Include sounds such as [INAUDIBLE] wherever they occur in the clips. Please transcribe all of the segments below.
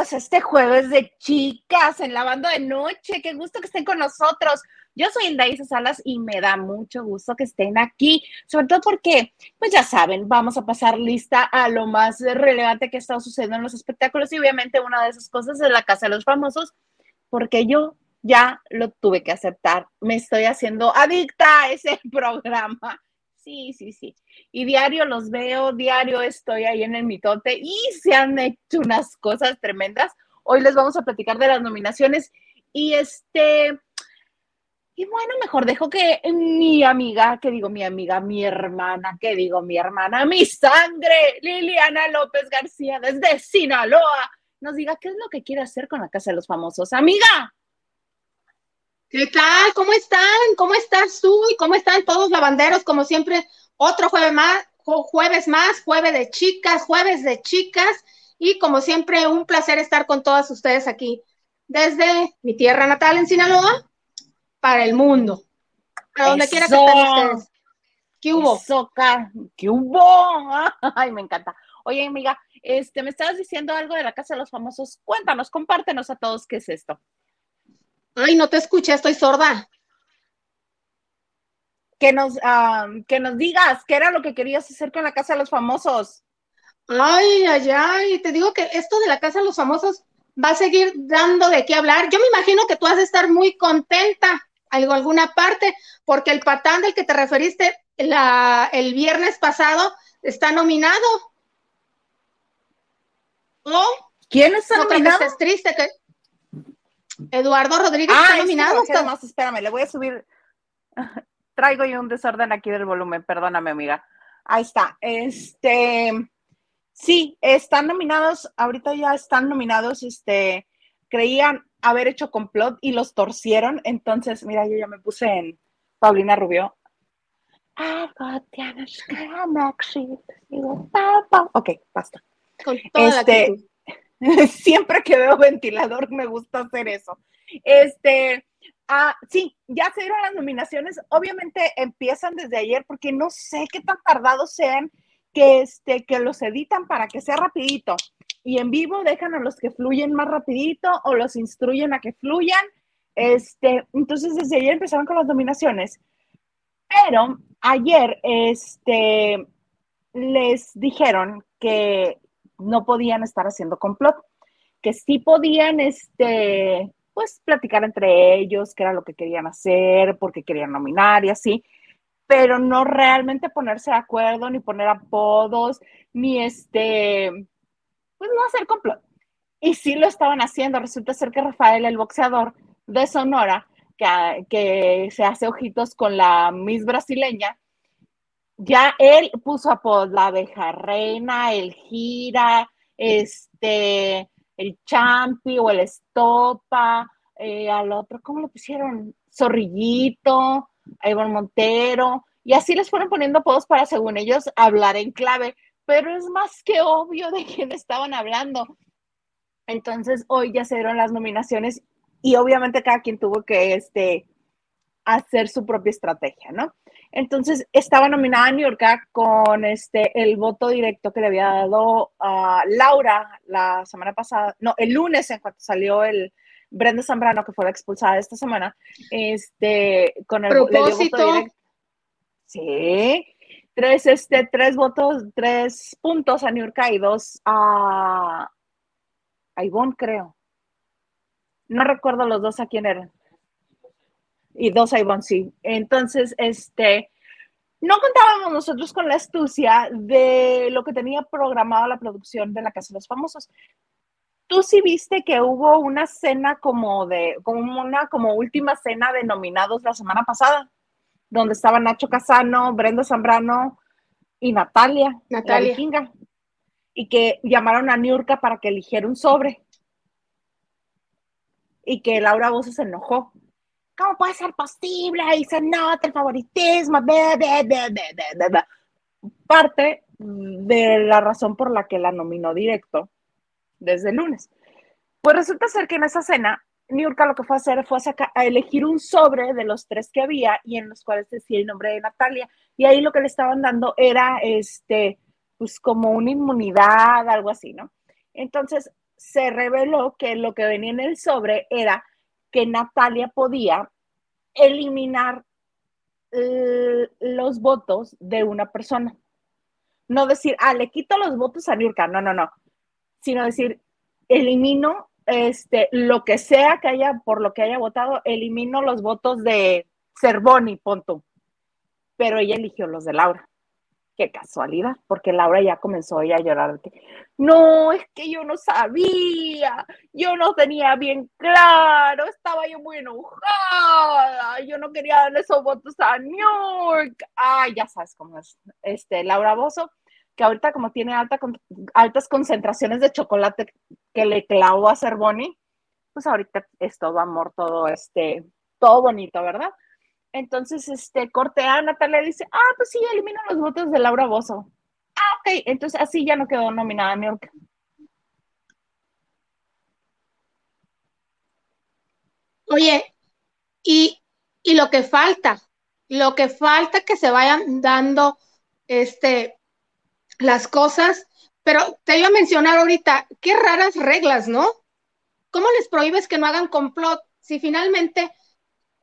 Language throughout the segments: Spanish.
este jueves de chicas en la banda de noche. Qué gusto que estén con nosotros. Yo soy Indaisa Salas y me da mucho gusto que estén aquí, sobre todo porque, pues ya saben, vamos a pasar lista a lo más relevante que ha estado sucediendo en los espectáculos y obviamente una de esas cosas es la Casa de los Famosos, porque yo ya lo tuve que aceptar. Me estoy haciendo adicta a ese [LAUGHS] programa. Sí, sí, sí. Y diario los veo, diario estoy ahí en el mitote y se han hecho unas cosas tremendas. Hoy les vamos a platicar de las nominaciones y este, y bueno, mejor dejo que mi amiga, que digo mi amiga, mi hermana, que digo mi hermana, mi sangre, Liliana López García desde Sinaloa, nos diga qué es lo que quiere hacer con la Casa de los Famosos. Amiga. ¿Qué tal? ¿Cómo están? ¿Cómo estás tú? ¿Y cómo están todos lavanderos? Como siempre, otro jueves más, jueves más, jueves de chicas, jueves de chicas. Y como siempre, un placer estar con todas ustedes aquí, desde mi tierra natal en Sinaloa, para el mundo. A donde quiera que estén ustedes. ¿Qué hubo? ¿Qué hubo? [LAUGHS] Ay, me encanta. Oye, amiga, este, me estabas diciendo algo de la Casa de los Famosos. Cuéntanos, compártenos a todos qué es esto. Ay, no te escuché, estoy sorda. Que nos, que nos digas qué era lo que querías hacer con la Casa de los Famosos. Ay, ay, ay, te digo que esto de la Casa de los Famosos va a seguir dando de qué hablar. Yo me imagino que tú has de estar muy contenta en alguna parte, porque el patán del que te referiste la, el viernes pasado está nominado. ¿Oh? ¿Quién está nominado? Es triste que Eduardo Rodríguez está nominado. más, espérame, le voy a subir. Traigo yo un desorden aquí del volumen, perdóname, amiga. Ahí está. Este, sí, están nominados, ahorita ya están nominados, este, creían haber hecho complot y los torcieron. Entonces, mira, yo ya me puse en Paulina Rubio. Ok, basta. Con toda este, [LAUGHS] Siempre que veo ventilador me gusta hacer eso. Este, ah, sí, ya se dieron las nominaciones. Obviamente empiezan desde ayer porque no sé qué tan tardados sean que, este, que los editan para que sea rapidito. Y en vivo dejan a los que fluyen más rapidito o los instruyen a que fluyan. Este, entonces desde ayer empezaron con las nominaciones. Pero ayer este, les dijeron que no podían estar haciendo complot, que sí podían, este, pues, platicar entre ellos qué era lo que querían hacer, porque querían nominar y así, pero no realmente ponerse de acuerdo, ni poner apodos, ni este, pues no hacer complot. Y sí lo estaban haciendo. Resulta ser que Rafael, el boxeador de Sonora, que, que se hace ojitos con la Miss brasileña, ya él puso apodos, la abeja reina, el gira, este, el champi o el estopa, eh, al otro, ¿cómo lo pusieron? Zorrillito, a Montero, y así les fueron poniendo apodos para, según ellos, hablar en clave, pero es más que obvio de quién estaban hablando. Entonces, hoy ya se dieron las nominaciones y obviamente cada quien tuvo que este, hacer su propia estrategia, ¿no? Entonces estaba nominada New York con este el voto directo que le había dado a Laura la semana pasada, no, el lunes en cuanto salió el Brenda Zambrano que fue la expulsada esta semana, este con el Propósito. voto directo. Sí. Tres, este, tres votos, tres puntos a New York y dos a, a Ivonne, creo. No recuerdo los dos a quién eran y dos Ivonne, sí. Entonces, este, no contábamos nosotros con la astucia de lo que tenía programado la producción de La Casa de los Famosos. Tú sí viste que hubo una cena como de, como una como última cena de nominados la semana pasada, donde estaban Nacho Casano, Brenda Zambrano y Natalia, Natalia. y que llamaron a Niurka para que eligiera un sobre. Y que Laura Bozo se enojó ¿cómo puede ser posible? Y se nota el favoritismo. Parte de la razón por la que la nominó directo desde lunes. Pues resulta ser que en esa cena, Niurka lo que fue a hacer fue a, elegir un sobre de los tres que había y en los cuales decía el nombre de Natalia. Y ahí lo que le estaban dando era, este, pues como una inmunidad, algo así, ¿no? Entonces, se reveló que lo que venía en el sobre era que Natalia podía eliminar los votos de una persona. No decir, ah, le quito los votos a Nurka, no, no, no, sino decir, elimino este, lo que sea que haya, por lo que haya votado, elimino los votos de Cervoni, punto. Pero ella eligió los de Laura. Qué casualidad, porque Laura ya comenzó a llorar. No, es que yo no sabía, yo no tenía bien claro, estaba yo muy enojada, yo no quería darle esos votos a New York. Ay, ya sabes cómo es. Este, Laura Bozo, que ahorita como tiene alta, altas concentraciones de chocolate que le clavó a Cervoni, pues ahorita es todo amor, todo este, todo bonito, ¿verdad? Entonces, este, cortea, Natalia dice, ah, pues sí, elimino los votos de Laura Bozo. Ah, ok, entonces así ya no quedó nominada a. Oye, y, y lo que falta, lo que falta que se vayan dando este, las cosas, pero te iba a mencionar ahorita, qué raras reglas, ¿no? ¿Cómo les prohíbes que no hagan complot si finalmente,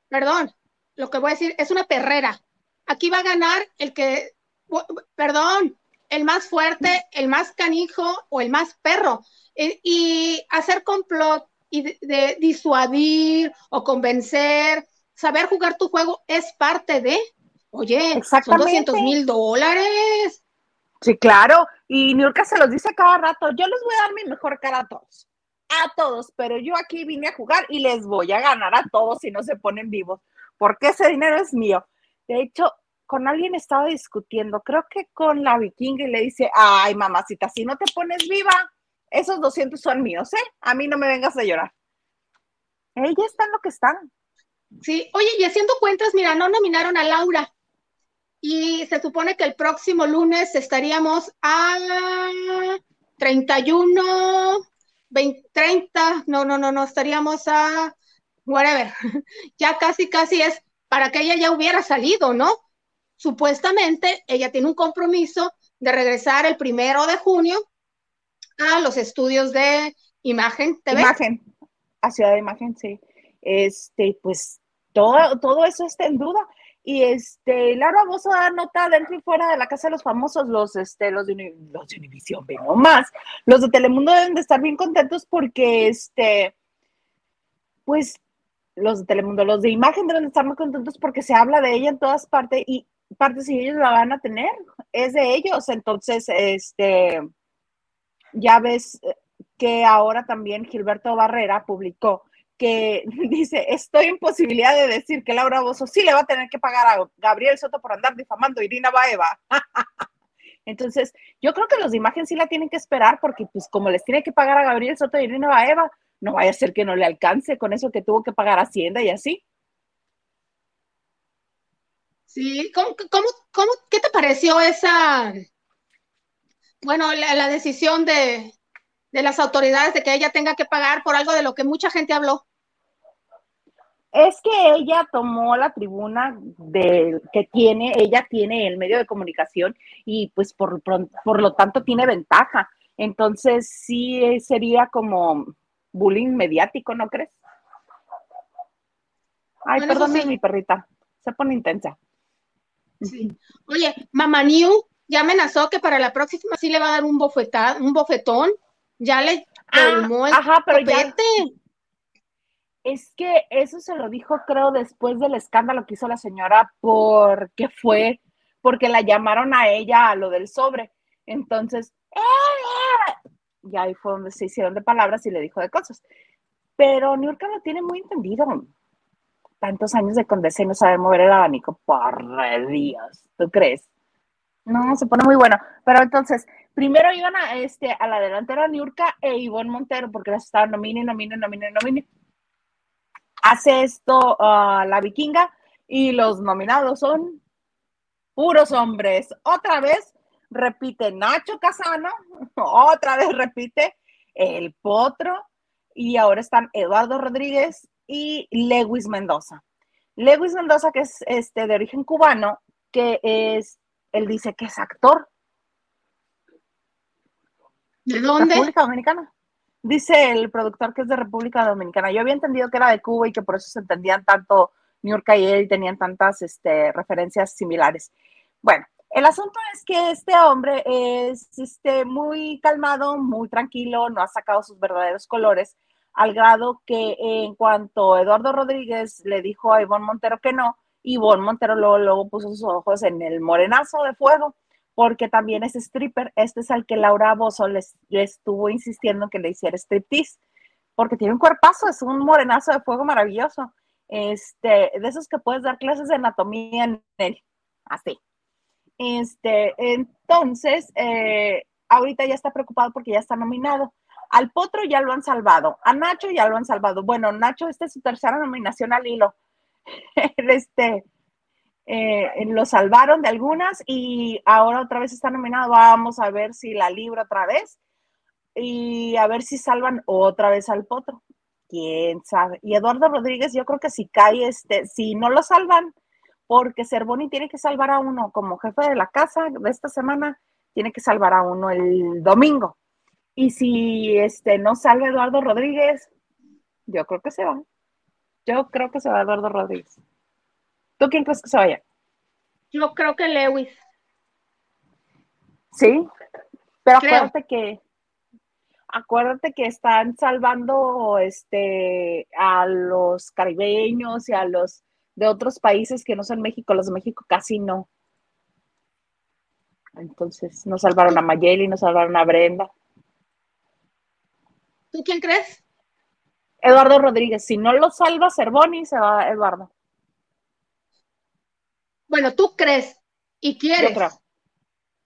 perdón, lo que voy a decir es una perrera. Aquí va a ganar el que, perdón, el más fuerte, el más canijo o el más perro. Y, hacer complot y de, disuadir o convencer, saber jugar tu juego es parte de, oye, son 200 mil dólares. Sí, claro. Y Niurka se los dice cada rato, yo les voy a dar mi mejor cara a todos, a todos, pero yo aquí vine a jugar y les voy a ganar a todos si no se ponen vivos porque ese dinero es mío. De hecho, con alguien estaba discutiendo, creo que con la vikinga, y le dice, ay, mamacita, si no te pones viva, esos 200 son míos, ¿eh? A mí no me vengas a llorar. Ella está en lo que están. Sí, oye, y haciendo cuentas, mira, no nominaron a Laura. Y se supone que el próximo lunes estaríamos a 31, 20, 30, no, no, no, no, estaríamos a whatever, [LAUGHS] ya casi, casi es para que ella ya hubiera salido, ¿no? Supuestamente ella tiene un compromiso de regresar el primero de junio a los estudios de Imagen TV. Imagen, a Ciudad de Imagen, sí. Este, pues todo, todo eso está en duda. Y este, Laura Bozo da nota dentro y fuera de la casa de los famosos, los, este, los de, los de Univision, no más. Los de Telemundo deben de estar bien contentos porque, este, pues los de Telemundo, los de imagen deben estar muy contentos porque se habla de ella en todas partes y partes y ellos la van a tener, es de ellos. Entonces, este, ya ves que ahora también Gilberto Barrera publicó que [LAUGHS] dice, estoy en posibilidad de decir que Laura Bozo sí le va a tener que pagar a Gabriel Soto por andar difamando Irina Baeva. [LAUGHS] Entonces, yo creo que los de imagen sí la tienen que esperar porque pues como les tiene que pagar a Gabriel Soto y Irina Baeva, no vaya a ser que no le alcance con eso que tuvo que pagar Hacienda y así. Sí, ¿cómo, cómo, qué te pareció esa, bueno, la, decisión de, de, las autoridades de que ella tenga que pagar por algo de lo que mucha gente habló? Es que ella tomó la tribuna de, que tiene, ella tiene el medio de comunicación y pues por, por lo tanto tiene ventaja. Entonces sí sería como, bullying mediático, ¿no crees? Ay, perdón, mi perrita, se pone intensa. Sí. Oye, Mamá New ya amenazó que para la próxima sí le va a dar un bofetón, un bofetón. Ya le ah, Ajá, pero ya. Es que eso se lo dijo, creo, después del escándalo que hizo la señora, porque fue, porque la llamaron a ella a lo del sobre. Entonces, ¡eh! Y ahí fue donde se hicieron de palabras y le dijo de cosas. Pero Niurka lo tiene muy entendido. Tantos años de condesa y no sabe mover el abanico. Por Dios, ¿tú crees? No, se pone muy bueno. Pero entonces, primero iban a, este, a la delantera Niurka e Ivonne Montero, porque las estaban nomine, nomine, nomine, nomine. Hace esto uh, la vikinga y los nominados son puros hombres. Otra vez repite Nacho Casano, [LAUGHS] otra vez repite El Potro, y ahora están Eduardo Rodríguez y Lewis Mendoza. Lewis Mendoza, que es este, de origen cubano, que es, él dice que es actor. ¿De dónde? República Dominicana. Dice el productor que es de República Dominicana. Yo había entendido que era de Cuba y que por eso se entendían tanto New York y él y tenían tantas este, referencias similares. Bueno, el asunto es que este hombre es este, muy calmado, muy tranquilo, no ha sacado sus verdaderos colores, al grado que en cuanto Eduardo Rodríguez le dijo a Ivonne Montero que no, Ivonne Montero luego, puso sus ojos en el morenazo de fuego porque también es stripper. Este es al que Laura Bozo le estuvo insistiendo que le hiciera striptease, porque tiene un cuerpazo, es un morenazo de fuego maravilloso. Este, de esos que puedes dar clases de anatomía en él, así. Este, entonces, eh, ahorita ya está preocupado porque ya está nominado. Al Potro ya lo han salvado, a Nacho ya lo han salvado. Bueno, Nacho, esta es su tercera nominación al hilo. [LAUGHS] este, eh, lo salvaron de algunas y ahora otra vez está nominado. Vamos a ver si la libra otra vez y a ver si salvan otra vez al potro. Quién sabe. Y Eduardo Rodríguez, yo creo que si cae, este, si no lo salvan, porque Cervoni tiene que salvar a uno como jefe de la casa de esta semana, tiene que salvar a uno el domingo. Y si este no salva Eduardo Rodríguez, yo creo que se va. Yo creo que se va Eduardo Rodríguez. ¿Tú quién crees que se vaya? Yo creo que Lewis. Sí, pero acuérdate que acuérdate que están salvando este a los caribeños y a los de otros países que no son México, los de México casi no. Entonces, nos salvaron a Mayeli, nos salvaron a Brenda. ¿Tú quién crees? Eduardo Rodríguez. Si no lo salva Cervoni, se va Eduardo. Bueno, tú crees y quieres.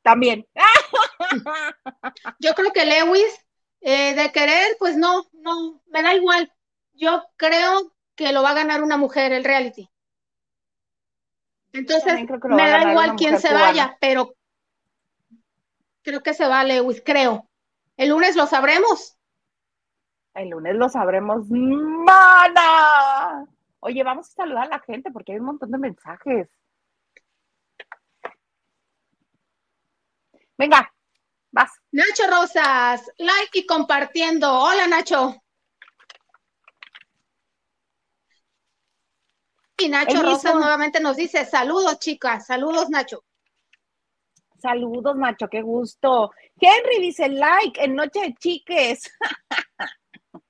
También. Yo creo que Lewis, eh, de querer, pues no, no, me da igual. Yo creo que lo va a ganar una mujer el reality. Entonces, me da igual quién se vaya, pero creo que se va Lewis, creo. El lunes lo sabremos. El lunes lo sabremos. ¡Mana! Oye, vamos a saludar a la gente porque hay un montón de mensajes. Venga, vas. Nacho Rosas, like y compartiendo. Hola, Nacho. Y Nacho Rosas nuevamente nos dice, saludos, chicas, saludos, Nacho. Saludos, Nacho, qué gusto. Henry dice, like en Noche de Chiques. [LAUGHS]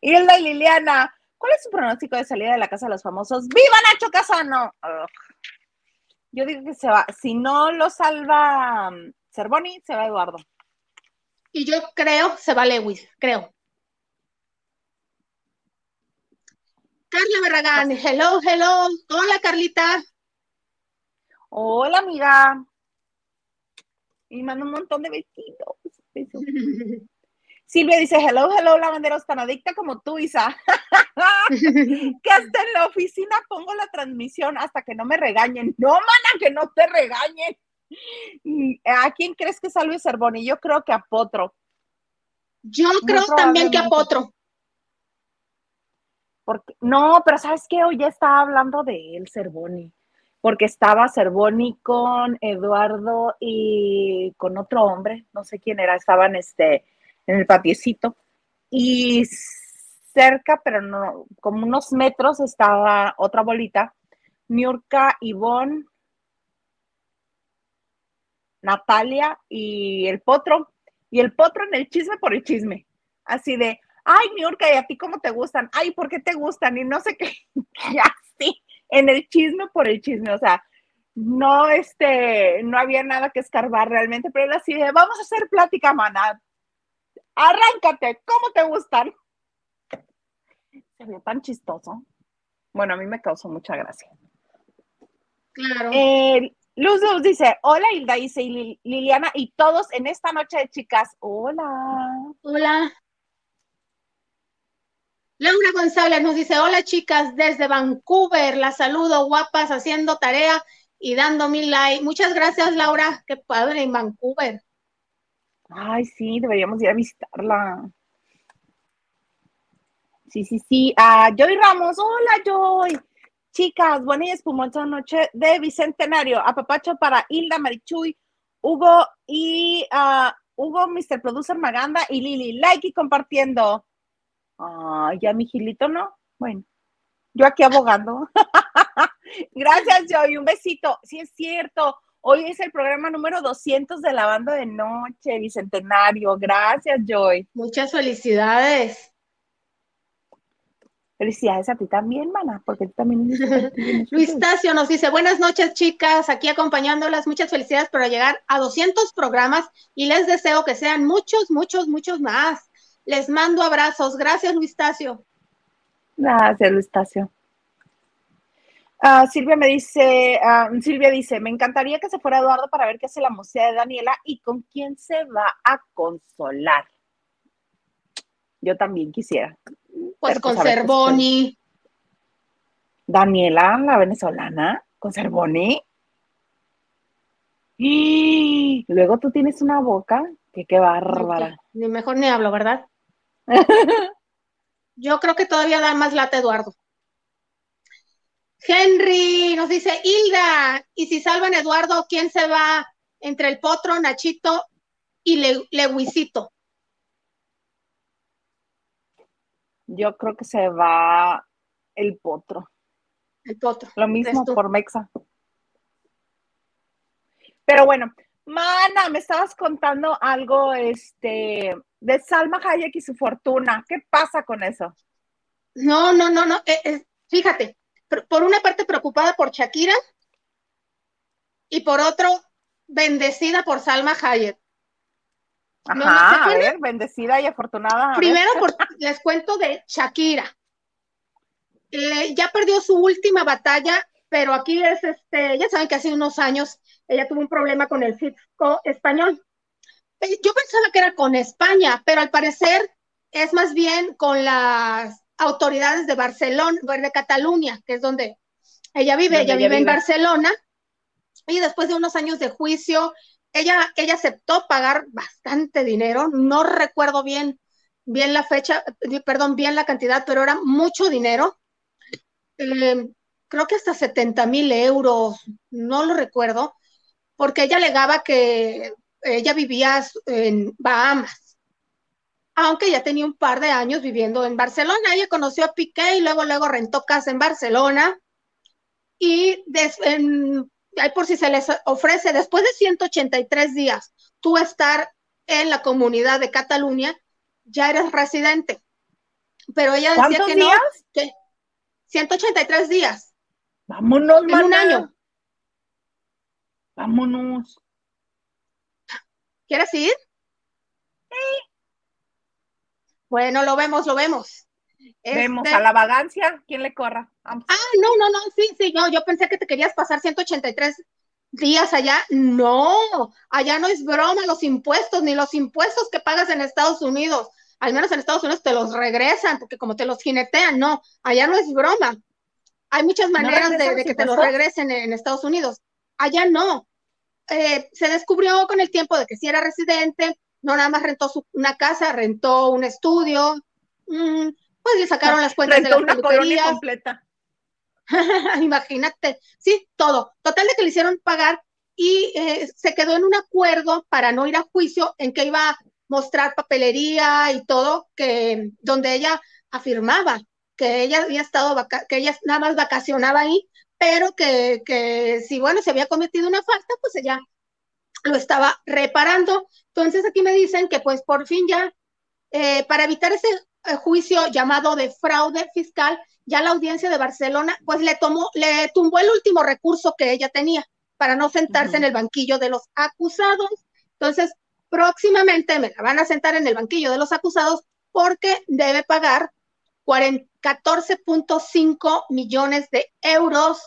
Hilda y Liliana, ¿cuál es su pronóstico de salida de la Casa de los Famosos? ¡Viva Nacho Casano! Yo digo que se va. Si no lo salva um, Cervoni, se va Eduardo. Y yo creo se va Lewis, creo. Carla Barragán, hello, hello. Hola, Carlita. Hola, amiga. Y manda un montón de vestidos. [LAUGHS] Silvia dice, hello, hello, lavanderos, tan adicta como tú, Isa. [LAUGHS] que hasta en la oficina pongo la transmisión hasta que no me regañen. No, mana, que no te regañen. ¿A quién crees que salve Cervoni? Yo creo que a Potro. Yo creo también que a Potro. Porque, no, pero ¿sabes qué? Hoy ya estaba hablando de él, Cervoni. Porque estaba Cervoni con Eduardo y con otro hombre, no sé quién era, estaban este en el patiecito. Y cerca, pero no, como unos metros, estaba otra bolita. Miurka, Ivonne, Natalia y el potro. Y el potro en el chisme por el chisme. Así de, ay, Miurka, ¿y a ti cómo te gustan? Ay, ¿por qué te gustan? Y no sé qué. [LAUGHS] y así, en el chisme por el chisme. O sea, no, este, no había nada que escarbar realmente, pero él así de, vamos a hacer plática, maná Arráncate, ¿cómo te gustan? Se ve tan chistoso. Bueno, a mí me causó mucha gracia. Claro. Eh, Luz Luz dice, hola Hilda, dice Liliana y todos en esta noche de chicas. Hola. Hola. Laura González nos dice, hola chicas, desde Vancouver, la saludo, guapas, haciendo tarea y dando mil like. Muchas gracias, Laura, qué padre en Vancouver. Ay, sí, deberíamos ir a visitarla. Sí, sí, sí. Ah, Joy Ramos, hola Joy. Chicas, buena y espumosa noche de Bicentenario. Apapacho para Hilda, Marichuy, Hugo y uh, Hugo, Mr. Producer Maganda y Lili, like y compartiendo. Ay, ya mi Gilito no. Bueno, yo aquí abogando. [LAUGHS] Gracias, Joy. Un besito. Sí, es cierto. Hoy es el programa número 200 de la banda de noche, Bicentenario. Gracias, Joy. Muchas felicidades. Felicidades a ti también, mana, porque tú también. Luis Tacio nos dice: Buenas noches, chicas, aquí acompañándolas. Muchas felicidades por llegar a 200 programas y les deseo que sean muchos, muchos, muchos más. Les mando abrazos. Gracias, Luis Tacio. Gracias, Luis Tacio. Ah, Silvia me dice, ah, Silvia dice, me encantaría que se fuera Eduardo para ver qué hace la música de Daniela y con quién se va a consolar. Yo también quisiera. Pues con Cervoni. Daniela, la venezolana, con Cervoni. Y luego tú tienes una boca que qué bárbara. Ni mejor ni hablo, ¿verdad? [LAUGHS] Yo creo que todavía da más lata Eduardo. Henry nos dice, Hilda, y si salvan Eduardo, ¿quién se va entre el potro, Nachito y Le Lewisito? Yo creo que se va el potro. El potro. Lo mismo por Mexa. Pero bueno, mana, me estabas contando algo este, de Salma Hayek y su fortuna. ¿Qué pasa con eso? No, no, no, no. Eh, eh, fíjate, por una parte preocupada por Shakira y por otro bendecida por Salma Hayek. Ajá, a ver, bendecida y afortunada. Primero [LAUGHS] les cuento de Shakira. Eh, ya perdió su última batalla, pero aquí es este, ya saben que hace unos años ella tuvo un problema con el fisco español. Eh, yo pensaba que era con España, pero al parecer es más bien con las autoridades de Barcelona, de Cataluña, que es donde ella vive, ella, vive, en Barcelona, y después de unos años de juicio, ella, ella aceptó pagar bastante dinero, no recuerdo bien, bien la fecha, perdón, bien la cantidad, pero era mucho dinero. Eh, creo que hasta 70 mil euros, no lo recuerdo, porque ella alegaba que ella vivía en Bahamas aunque ya tenía un par de años viviendo en Barcelona. Ella conoció a Piqué y luego, luego rentó casa en Barcelona. Y ahí por si se les ofrece, después de 183 días, tú estar en la comunidad de Cataluña, ya eres residente. Pero ella decía que días? no, que 183 días. Vámonos, en un año. Vámonos. ¿Quieres ir? Sí. Bueno, lo vemos, lo vemos. Vemos este a la vagancia, ¿quién le corra? Ah, no, no, no, sí, sí, no, yo pensé que te querías pasar 183 días allá. No, allá no es broma los impuestos, ni los impuestos que pagas en Estados Unidos. Al menos en Estados Unidos te los regresan, porque como te los jinetean, no, allá no es broma. Hay muchas maneras de, que te los regresen en, Estados Unidos. Allá no. Eh, se descubrió con el tiempo de que si era residente, no nada más rentó una casa, rentó un estudio, mm, pues le sacaron las cuentas de la una colonia completa. [LAUGHS] Imagínate, sí, todo. Total de que le hicieron pagar y eh, se quedó en un acuerdo para no ir a juicio en que iba a mostrar papelería y todo, que donde ella afirmaba que ella había estado, que ella nada más vacacionaba ahí, pero que, que si, bueno, se había cometido una falta, pues ella lo estaba reparando. Entonces aquí me dicen que pues por fin ya, eh, para evitar ese eh, juicio llamado de fraude fiscal, ya la audiencia de Barcelona pues le tomó, le tumbó el último recurso que ella tenía para no sentarse en el banquillo de los acusados. Entonces, próximamente me la van a sentar en el banquillo de los acusados porque debe pagar 14.5 millones de euros,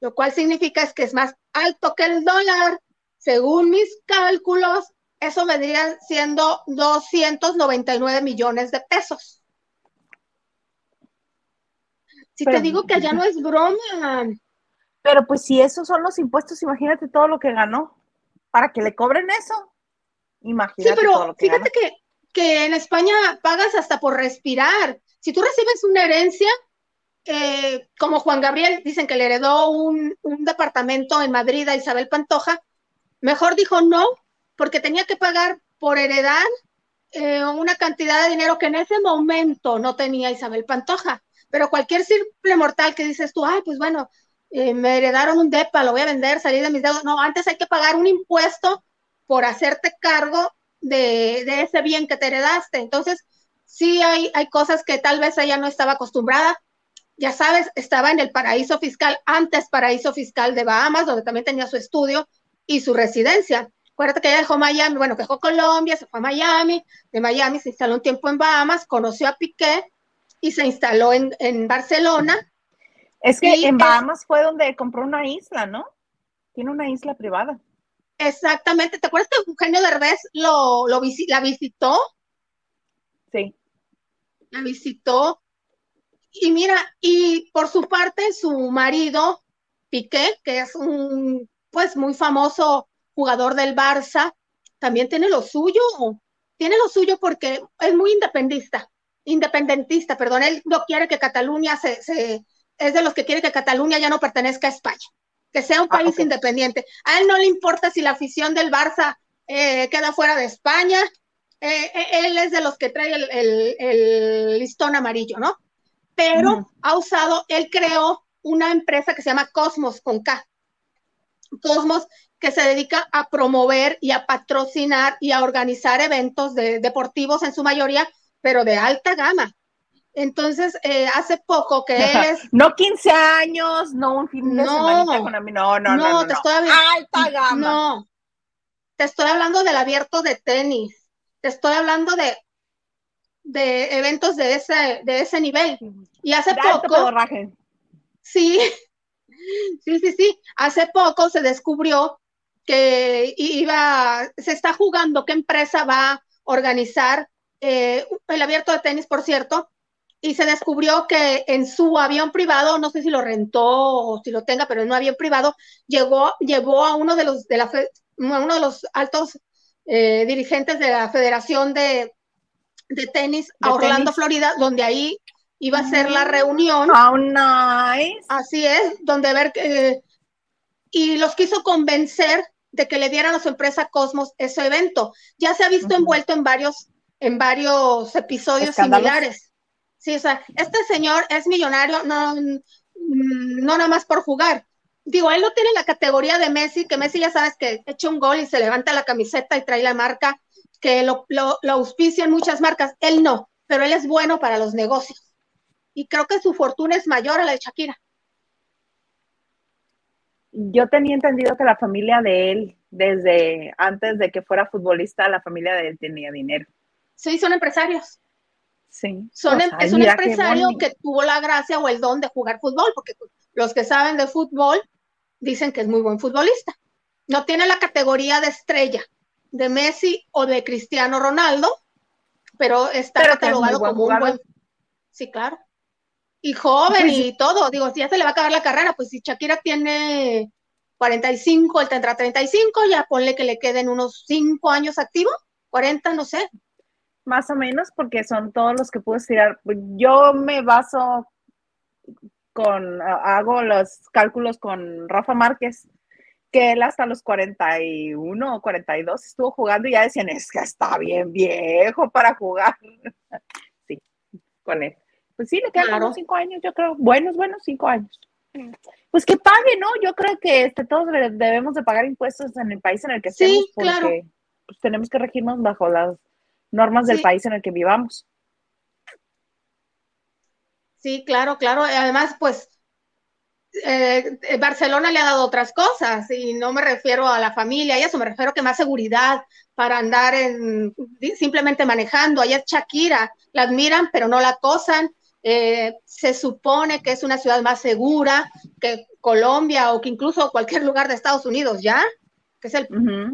lo cual significa es que es más alto que el dólar según mis cálculos, eso vendría siendo 299 millones de pesos. Si te digo que allá no es broma. Pero pues si esos son los impuestos, imagínate todo lo que ganó para que le cobren eso. Imagínate. Sí, pero fíjate que, que, en España pagas hasta por respirar. Si tú recibes una herencia, eh, como Juan Gabriel, dicen que le heredó un, departamento en Madrid a Isabel Pantoja, Mejor dijo no, porque tenía que pagar por heredar eh, una cantidad de dinero que en ese momento no tenía Isabel Pantoja. Pero cualquier simple mortal que dices tú, ay, pues bueno, eh, me heredaron un DEPA, lo voy a vender, salir de mis dedos. No, antes hay que pagar un impuesto por hacerte cargo de, ese bien que te heredaste. Entonces, sí hay, hay cosas que tal vez ella no estaba acostumbrada. Ya sabes, estaba en el paraíso fiscal, antes paraíso fiscal de Bahamas, donde también tenía su estudio y su residencia. Acuérdate que ella dejó Miami, bueno, que dejó Colombia, se fue a Miami, de Miami se instaló un tiempo en Bahamas, conoció a Piqué y se instaló en, Barcelona. Es que en Bahamas fue donde compró una isla, ¿no? Tiene una isla privada. Exactamente. ¿Te acuerdas que Eugenio Derbez lo, lo la visitó? La visitó. Y mira, y por su parte, su marido, Piqué, que es un, pues, muy famoso jugador del Barça, también tiene lo suyo, tiene lo suyo porque es muy independista, independentista, perdón, él no quiere que Cataluña se, se es de los que quiere que Cataluña ya no pertenezca a España, que sea un ah, país independiente. A él no le importa si la afición del Barça eh, queda fuera de España, eh, eh, él es de los que trae el, listón amarillo, ¿no? Pero ha usado, él creó una empresa que se llama Cosmos con K. Cosmos que se dedica a promover y a patrocinar y a organizar eventos deportivos en su mayoría, pero de alta gama. Entonces, eh, hace poco que él es... No 15 años, no un fin de semana con no, no, no, no, te estoy hablando... Alta gama. No, te estoy hablando del abierto de tenis, te estoy hablando de, de eventos de ese, de ese nivel. Y hace poco... Sí, [LAUGHS] sí, sí, sí. Hace poco se descubrió que iba, se está jugando qué empresa va a organizar eh, el abierto de tenis, por cierto, y se descubrió que en su avión privado, no sé si lo rentó o si lo tenga, pero en un avión privado, llegó, llevó a uno de los, de la, uno de los altos eh, dirigentes de la Federación de, de Tenis a Orlando, Florida, donde ahí iba a ser la mm. reunión. Oh, nice. Así es, donde ver que... y los quiso convencer de que le dieran a su empresa Cosmos ese evento. Ya se ha visto envuelto en varios, en varios episodios similares. Sí, o sea, este señor es millonario, no, no nada más por jugar. Digo, él no tiene la categoría de Messi, que Messi ya sabes que echa un gol y se levanta la camiseta y trae la marca, que lo, lo, lo auspician muchas marcas. Él no, pero él es bueno para los negocios. Y creo que su fortuna es mayor a la de Shakira yo tenía entendido que la familia de él, desde antes de que fuera futbolista, la familia de él tenía dinero. Sí, son empresarios. Sí. Son, em, es un empresario que tuvo la gracia o el don de jugar fútbol, porque los que saben de fútbol dicen que es muy buen futbolista. No tiene la categoría de estrella de Messi o de Cristiano Ronaldo, pero está catalogado como un buen. Sí, claro y joven pues y todo. Digo, si ya se le va a acabar la carrera, pues si Shakira tiene 45, él tendrá 35, ya ponle que le queden unos 5 años activo, 40, no sé. Más o menos, porque son todos los que puedo tirar. Yo me baso con, hago los cálculos con Rafa Márquez, que él hasta los 41 o 42 estuvo jugando y ya decían, es que está bien viejo para jugar. [LAUGHS] sí, con él. Pues sí, le quedan unos cinco años, yo creo. Buenos, buenos cinco años. Pues que pague, ¿no? Yo creo que este, todos debemos de pagar impuestos en el país en el que estemos porque pues, tenemos que regirnos bajo las normas del país en el que vivamos. Sí, claro, claro. Además, pues eh, Barcelona le ha dado otras cosas y no me refiero a la familia y eso, me refiero que más seguridad para andar en, simplemente manejando. Allá es Shakira, la admiran pero no la acosan. Eh, se supone que es una ciudad más segura que Colombia o que incluso cualquier lugar de Estados Unidos, ¿ya? Que es el,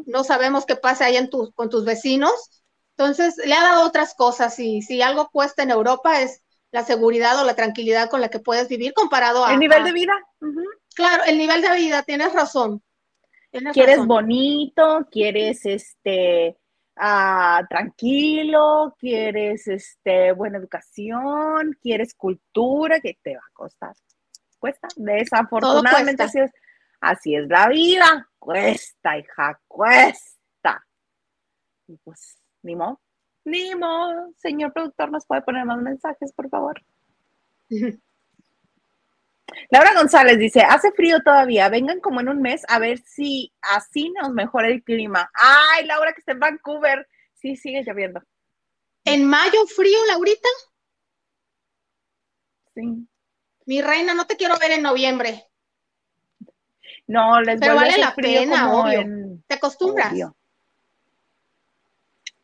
no sabemos qué pasa ahí en con tus vecinos. Entonces, le ha dado otras cosas y si algo cuesta en Europa es la seguridad o la tranquilidad con la que puedes vivir comparado a... El nivel de vida. Claro, el nivel de vida, tienes razón. quieres bonito, quieres este Ah, tranquilo, quieres este, buena educación, quieres cultura, que te va a costar. Cuesta. Desafortunadamente Así, es, así es la vida. Cuesta, hija, cuesta. Y pues, ni modo, ni modo. Señor productor, ¿nos puede poner más mensajes, por favor? [LAUGHS] Laura González dice, hace frío todavía, vengan como en un mes a ver si así nos mejora el clima. Ay, Laura, que está en Vancouver. Sí, sigue lloviendo. ¿En mayo frío, Laurita? Sí. Mi reina, no te quiero ver en noviembre. No, les Pero vale la pena, obvio. en- ¿Te acostumbras? obvio.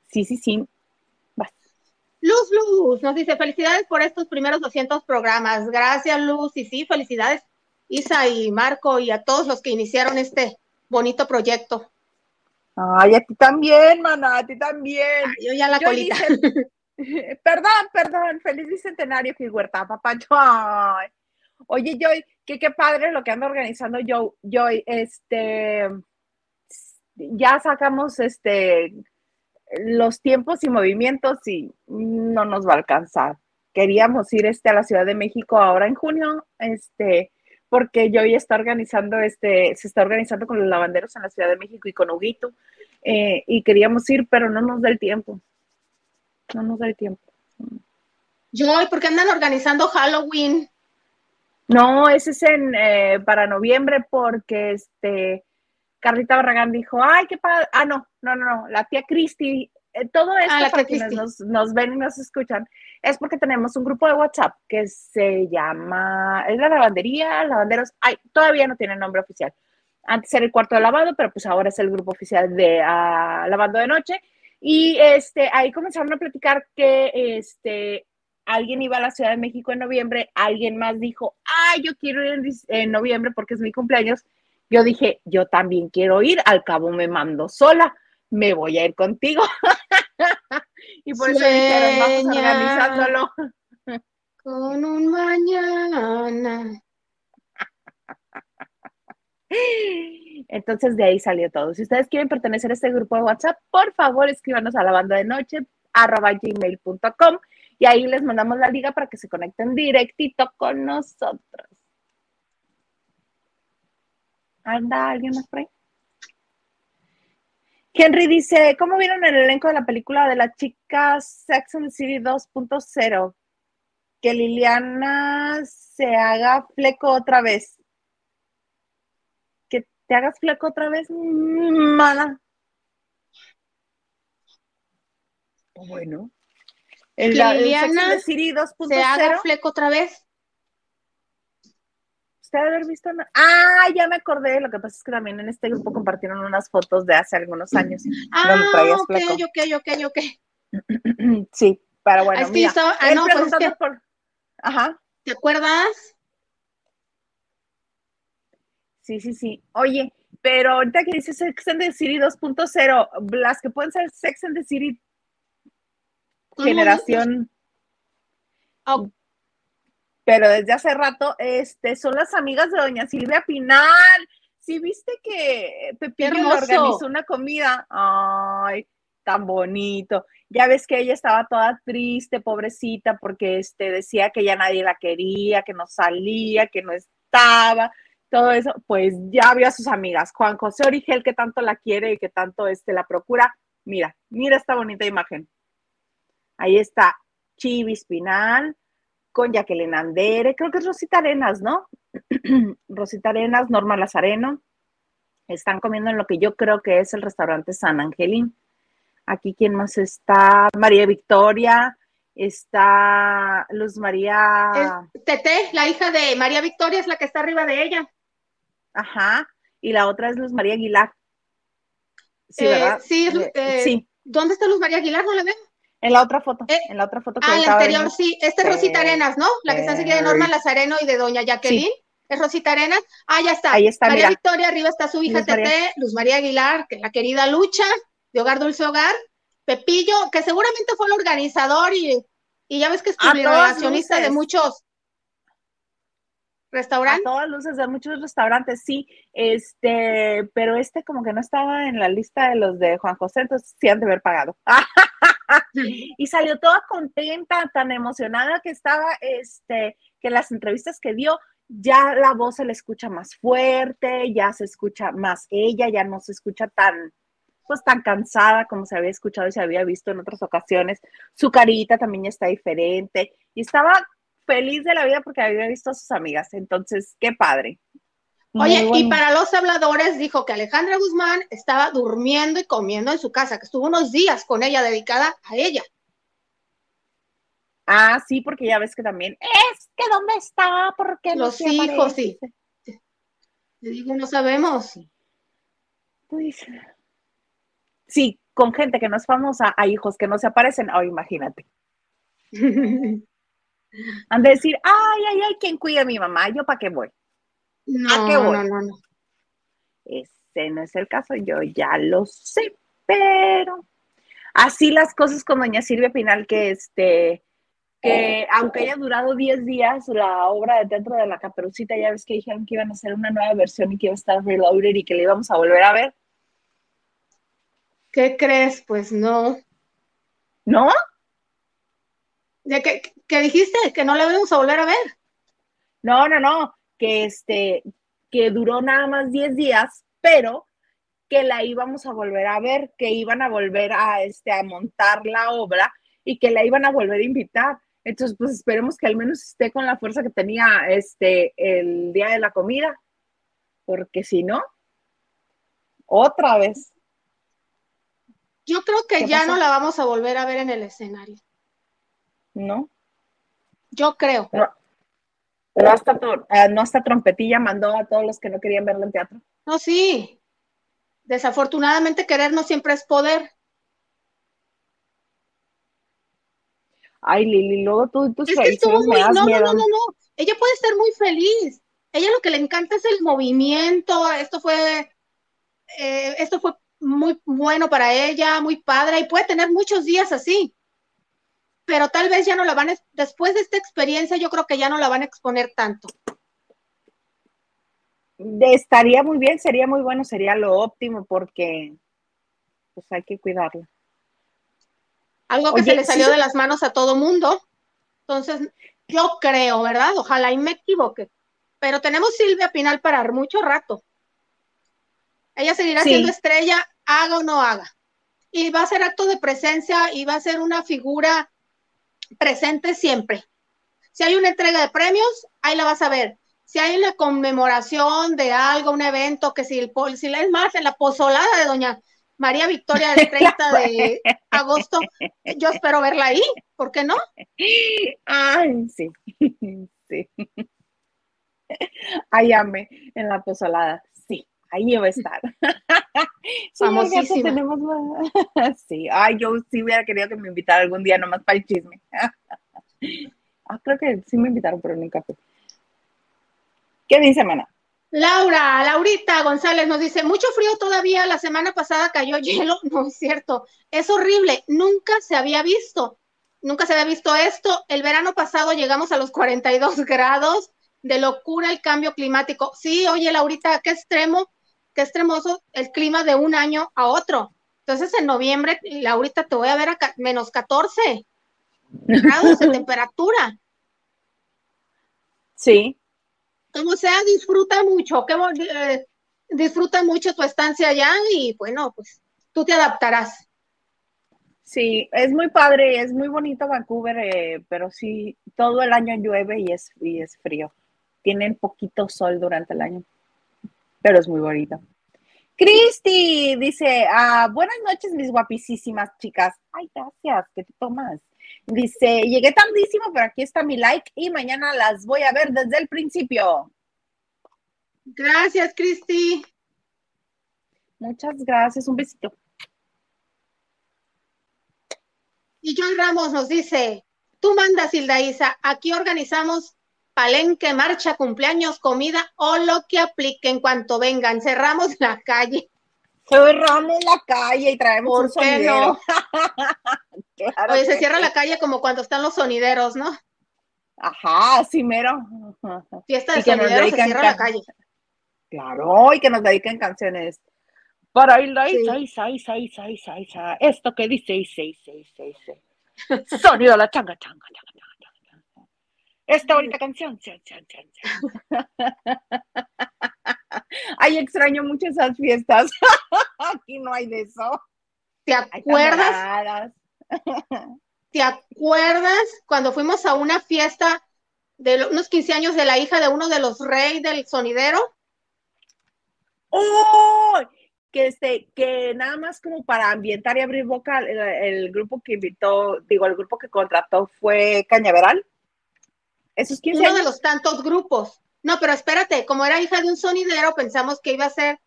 Sí, sí, sí. Luz, Luz, nos dice, felicidades por estos primeros 200 programas. Gracias, Luz. Y sí, felicidades, Isa y Marco y a todos los que iniciaron este bonito proyecto. Ay, a ti también, mana, a ti también. Ay, yo ya la Yo colita. hice- [LAUGHS] perdón, perdón, feliz bicentenario, Huerta, papá. Ay. Oye, Joy, que qué padre lo que anda organizando Joy, Joy, este, ya sacamos este los tiempos y movimientos y no nos va a alcanzar. Queríamos ir este a la Ciudad de México ahora en junio, este, porque Joy está organizando este, se está organizando con los lavanderos en la Ciudad de México y con Huguito, eh, y queríamos ir, pero no nos da el tiempo. No nos da el tiempo. Yo, ¿por qué andan organizando Halloween? No, ese es en, eh, para noviembre porque este Carlita Barragán dijo, ay, qué padre. Ah, no, no, no, no, la tía Cristi. eh, todo esto Ah, para quienes nos, nos ven y nos escuchan es porque tenemos un grupo de WhatsApp que se llama, es la lavandería, lavanderos, ay, todavía no tiene nombre oficial. Antes era el cuarto de lavado, pero pues ahora es el grupo oficial de ah, lavando de noche. Y este, ahí comenzaron a platicar que este, alguien iba a la Ciudad de México en noviembre, alguien más dijo, ay, yo quiero ir en, en noviembre porque es mi cumpleaños. Yo dije, yo también quiero ir, al cabo me mando sola, me voy a ir contigo. [LAUGHS] y por eso dijeron, vamos Sueña. organizándolo. Con un mañana. Entonces de ahí salió todo. Si ustedes quieren pertenecer a este grupo de WhatsApp, por favor escríbanos a la banda de noche arroba gmail.com y ahí les mandamos la liga para que se conecten directito con nosotros. ¿Anda alguien más por ahí? Henry dice, ¿cómo vieron el elenco de la película de la chica Sex and the City 2.0? Que Liliana se haga fleco otra vez. Que te hagas fleco otra vez, mana. Bueno. El, Liliana Sex and the City Se haga 2.0. fleco otra vez. ¿Usted haber visto? una- Ah, ya me acordé. Lo que pasa es que también en este grupo compartieron unas fotos de hace algunos años. Ah, ok, fleco. ok, ok, ok. [CLEARS THROAT] Sí, pero bueno, Ah, es que mira, ah, no, pues es que- por... Ajá, ¿Te acuerdas? sí, sí, sí. Oye, pero ahorita que dice Sex and the City 2.0, las que pueden ser Sex and the City generación, Oh, pero desde hace rato, este, son las amigas de Doña Silvia Pinal. Sí, viste que Pepillo le organizó una comida. Ay, tan bonito. Ya ves que ella estaba toda triste, pobrecita, porque este, decía que ya nadie la quería, que no salía, que no estaba, todo eso. Pues ya vio a sus amigas. Juan José Origel, que tanto la quiere y que tanto este, la procura. Mira, mira esta bonita imagen. Ahí está Chivis Pinal con Jacqueline Andere, creo que es Rosita Arenas, ¿no? [CLEARS THROAT] Rosita Arenas, Norma Lazareno. Están comiendo en lo que yo creo que es el restaurante San Angelín. Aquí, ¿quién más está? María Victoria, está Luz María, es Tete, la hija de María Victoria, es la que está arriba de ella. ajá, y la otra es Luz María Aguilar. Sí, Eh, ¿verdad? sí, Eh, eh, sí, ¿Dónde está Luz María Aguilar? ¿No la veo? En la otra foto, eh, en la otra foto que Ah, la anterior, viendo. sí. Esta es Rosita Eh, Arenas, ¿no? La que está seguida de Norma Lazareno y de Doña Jacqueline. ¿Es Rosita Arenas? Ah, ya está. Ahí está, María mira. Victoria, arriba está su hija Luz María. Luz María Aguilar, que la querida Lucha, de Hogar Dulce Hogar. Pepillo, que seguramente fue el organizador y, y ya ves que es A todas publicacionista de muchos A restaurantes. todas luces de muchos restaurantes, sí, este, pero este como que no estaba en la lista de los de Juan José, entonces sí han de haber pagado. [LAUGHS] [LAUGHS] y salió toda contenta, tan emocionada que estaba, este, que las entrevistas que dio, ya la voz se le escucha más fuerte, ya se escucha más ella, ya no se escucha tan, pues tan cansada como se había escuchado y se había visto en otras ocasiones. Su carita también está diferente y estaba feliz de la vida porque había visto a sus amigas. Entonces, qué padre. Oye, y para los habladores dijo que Alejandra Guzmán estaba durmiendo y comiendo en su casa, que estuvo unos días con ella dedicada a ella. Ah, sí, porque ya ves que también es que dónde está, porque los hijos, sí. Le digo, no sabemos. Sí, con gente que no es famosa, hay hijos que no se aparecen, oh, imagínate. [LAUGHS] Han de decir, ay, ay, ay, ¿quién cuida a mi mamá? ¿Yo para qué voy? No, no, no, no. Ese no es el caso, yo ya lo sé, pero así las cosas con doña Silvia Pinal, que este, que aunque haya durado 10 días la obra de teatro de la Caperucita, ya ves que dijeron que iban a hacer una nueva versión y que iba a estar reloaded y que le íbamos a volver a ver. ¿Qué crees? Pues no. ¿No? ¿De qué, qué dijiste? ¿Que no la íbamos a volver a ver? No, no, no que, este, que duró nada más 10 días, pero que la íbamos a volver a ver, que iban a volver a, este, a montar la obra y que la iban a volver a invitar. Entonces, pues esperemos que al menos esté con la fuerza que tenía este, el día de la comida, porque si no, otra vez. Yo creo que ya no la vamos a volver a ver en el escenario. ¿No? Yo creo. No hasta, ah, no hasta trompetilla mandó a todos los que no querían verlo en teatro. No, sí. Desafortunadamente querer no siempre es poder. Ay, Lili, luego tú, tú es que estuvo muy, no, no, no, no, no. Ella puede estar muy feliz. Ella lo que le encanta es el movimiento. Esto fue, eh, esto fue muy bueno para ella, muy padre, y puede tener muchos días así pero tal vez ya no la van, a, después de esta experiencia, yo creo que ya no la van a exponer tanto. Estaría muy bien, sería muy bueno, sería lo óptimo porque pues hay que cuidarla. Algo que se le salió de las manos a todo mundo. Entonces, yo creo, ¿verdad? Ojalá y me equivoque. Pero tenemos Silvia Pinal para mucho rato. Ella seguirá siendo estrella, haga o no haga. Y va a ser acto de presencia y va a ser una figura presente siempre. Si hay una entrega de premios, ahí la vas a ver. Si hay una conmemoración de algo, un evento, que si, el, si es más, en la pozolada de doña María Victoria del [LAUGHS] 30 de agosto, yo espero verla ahí, ¿por qué no? Ay, sí, [LAUGHS] sí. Ay, ame, en la pozolada, ahí va a estar. [LAUGHS] Famosísima. tenemos... [LAUGHS] sí, ay, yo sí hubiera querido que me invitara algún día nomás para el chisme. [LAUGHS] ah, creo que sí me invitaron, pero nunca fue. ¿Qué dice, mana? Laura, Laurita González nos dice, mucho frío todavía, la semana pasada cayó hielo, no es cierto, es horrible, nunca se había visto, nunca se había visto esto, el verano pasado llegamos a los 42 grados, de locura el cambio climático. Sí, oye, Laurita, qué extremo, qué extremoso el clima de un año a otro. Entonces en noviembre, Laurita, te voy a ver a menos 14 grados de [LAUGHS] temperatura. Sí. Como sea, disfruta mucho, que, eh, disfruta mucho tu estancia allá y bueno, pues tú te adaptarás. Sí, es muy padre, es muy bonito Vancouver, eh, pero sí, todo el año llueve y es, y es frío. Tienen poquito sol durante el año pero es muy bonito. Cristi dice, ah, buenas noches, mis guapísimas chicas. Ay, gracias, ¿qué te tomas? Dice, llegué tardísimo, pero aquí está mi like y mañana las voy a ver desde el principio. Gracias, Cristi. Muchas gracias, un besito. Y John Ramos nos dice, tú mandas, Hilda Isa, aquí organizamos palenque, marcha, cumpleaños, comida o lo que aplique en cuanto vengan. Cerramos la calle. Cerramos la calle y traemos un sonidero. [LAUGHS] claro Oye, se cierra la calle como cuando están los sonideros, ¿no? Ajá, sí, mero. Fiesta de sonideros se cierra la calle. Claro, y que nos dediquen canciones. Para ir ahí, esto que dice, seis, seis, seis, seis. Sonido la changa, changa, changa esta bonita canción. [LAUGHS] Ay, extraño mucho esas fiestas. [LAUGHS] Aquí no hay de eso. ¿Te acuerdas? ¿Te acuerdas cuando fuimos a una fiesta de unos 15 años de la hija de uno de los reyes del sonidero? ¡Oh! Que, este, que nada más como para ambientar y abrir boca, el, grupo que invitó, digo, el grupo que contrató fue Cañaveral. Esos 15 Uno de los tantos grupos. No, pero espérate, como era hija de un sonidero, pensamos que iba a ser.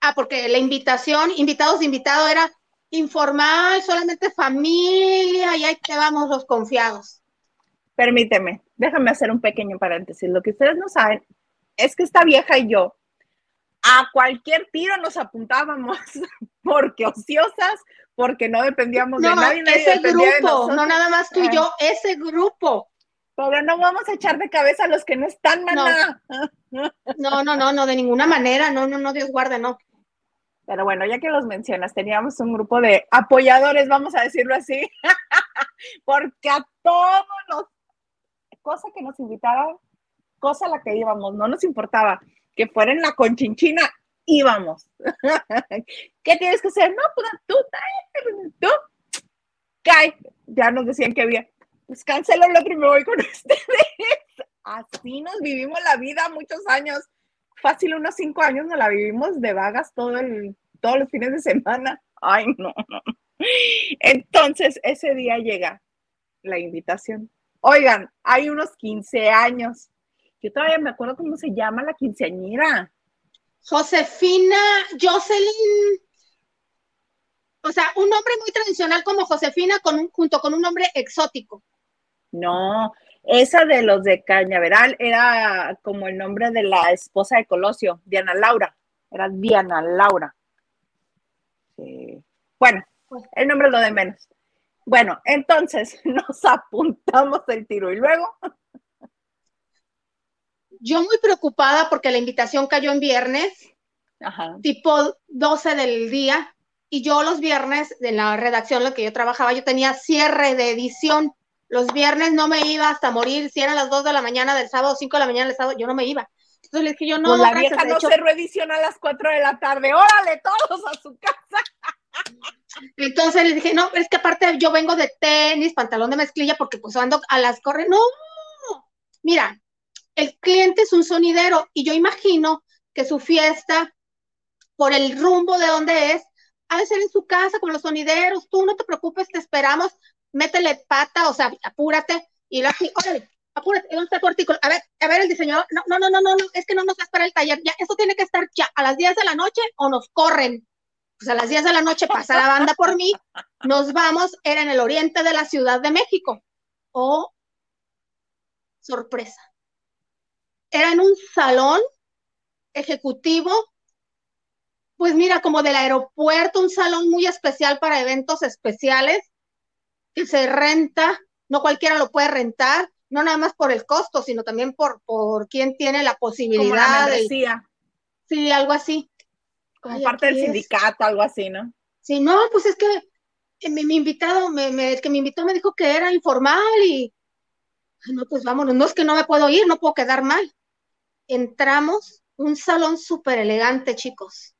Ah, porque la invitación, invitados, invitado era informal, solamente familia, y ahí te vamos los confiados. Permíteme, déjame hacer un pequeño paréntesis. Lo que ustedes no saben es que esta vieja y yo a cualquier tiro nos apuntábamos [LAUGHS] porque ociosas, porque no dependíamos de nadie. ese grupo, no nada más tú y yo, ese grupo. Pero no vamos a echar de cabeza a los que no están, maná. No. no, no, no, no, de ninguna manera, no, no, no, Dios guarde, no. Pero bueno, ya que los mencionas, teníamos un grupo de apoyadores, vamos a decirlo así, [LAUGHS] porque a todos los, cosa que nos invitaron, cosa a la que íbamos, no nos importaba que fuera en la conchinchina, íbamos. [LAUGHS] ¿Qué tienes que hacer? No, pues tú, tú, cae. Ya nos decían que había, pues cancelo el otro y me voy con [LAUGHS] ustedes. Así nos vivimos la vida muchos años. Fácil, unos cinco años nos la vivimos de vagas todo el, todos los fines de semana. Ay, no. Entonces, ese día llega la invitación. Oigan, hay unos 15 años. Yo todavía me acuerdo cómo se llama la quinceañera. Josefina Jocelyn. O sea, un nombre muy tradicional como Josefina con junto con un nombre exótico. No, esa de los de Cañaveral era como el nombre de la esposa de Colosio, Diana Laura. Era Diana Laura. Bueno, pues. el nombre es lo de menos. Bueno, entonces [LAUGHS] nos apuntamos el tiro y luego. Yo muy preocupada porque la invitación cayó en viernes, tipo 12 del día, y yo los viernes, en la redacción en la que yo trabajaba, yo tenía cierre de edición. Los viernes no me iba hasta morir, si eran las 2 de la mañana del sábado, 5 de la mañana del sábado, yo no me iba. Entonces le dije, yo no. Pues la vieja no se reediciona a las 4 de la tarde, órale, todos a su casa. [LAUGHS] Entonces le dije, no, es que aparte yo vengo de tenis, pantalón de mezclilla, porque pues ando a las corre. No, mira, el cliente es un sonidero y yo imagino que su fiesta, por el rumbo de donde es, ha de ser en su casa con los sonideros. Tú no te preocupes, te esperamos, métele pata, o sea, apúrate. Y lo así, órale, apúrate, ¿dónde está tu artículo? A ver, a ver, el diseñador, no, no, no, no, no, es que no nos das para el taller, ya, eso tiene que estar ya a las 10 de la noche o nos corren. Pues a las 10 de la noche pasa la banda por mí, nos vamos, era en el oriente de la Ciudad de México. Oh, sorpresa era en un salón ejecutivo, pues mira, como del aeropuerto, un salón muy especial para eventos especiales, se renta, no cualquiera lo puede rentar, no nada más por el costo, sino también por, por quien tiene la posibilidad. de, sí, algo así. Como parte del sindicato, algo así, ¿no? Sí, no, pues es que mi, invitado, me, el que me invitó me dijo que era informal y, no, pues vámonos, no es que no me puedo ir, no puedo quedar mal entramos, un salón súper elegante, chicos.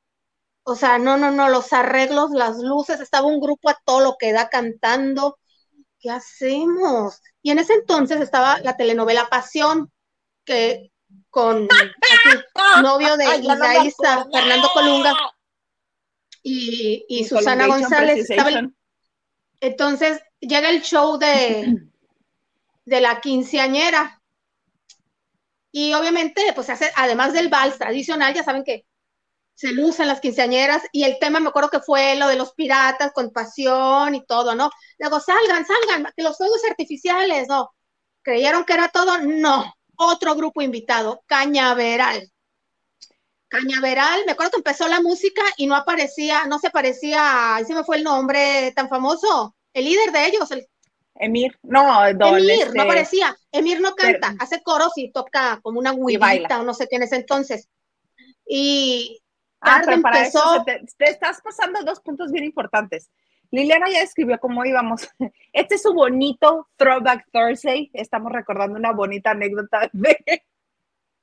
O sea, no, no, no, los arreglos, las luces, estaba un grupo a todo lo que da cantando. ¿Qué hacemos? Y en ese entonces estaba la telenovela Pasión, que con novio de Isaísa, Fernando Colunga y, Susana González. entonces llega el show de, de la quinceañera y obviamente, pues hace, además del vals tradicional, ya saben que se lucen las quinceañeras y el tema me acuerdo que fue lo de los piratas con pasión y todo, ¿no? Luego, salgan, salgan, que los fuegos artificiales, ¿no? ¿Creyeron que era todo? No. Otro grupo invitado, Cañaveral. Cañaveral, me acuerdo que empezó la música y no aparecía, no se parecía, ahí se me fue el nombre tan famoso, el líder de ellos, el Emir, no, Emir, no este, parecía. Emir no canta, hace coros y toca como una huevita o no sé qué en ese entonces. Y ah, pero para eso te, estás pasando dos puntos bien importantes. Liliana ya escribió cómo íbamos. [LAUGHS] Este es su bonito Throwback Thursday. Estamos recordando una bonita anécdota de [LAUGHS]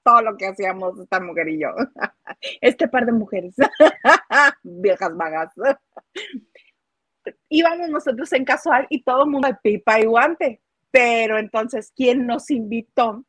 todo lo que hacíamos esta mujer y yo. [LAUGHS] Este par de mujeres, viejas vagas. Íbamos nosotros en casual y todo el mundo de pipa y guante. Pero entonces, quien nos invitó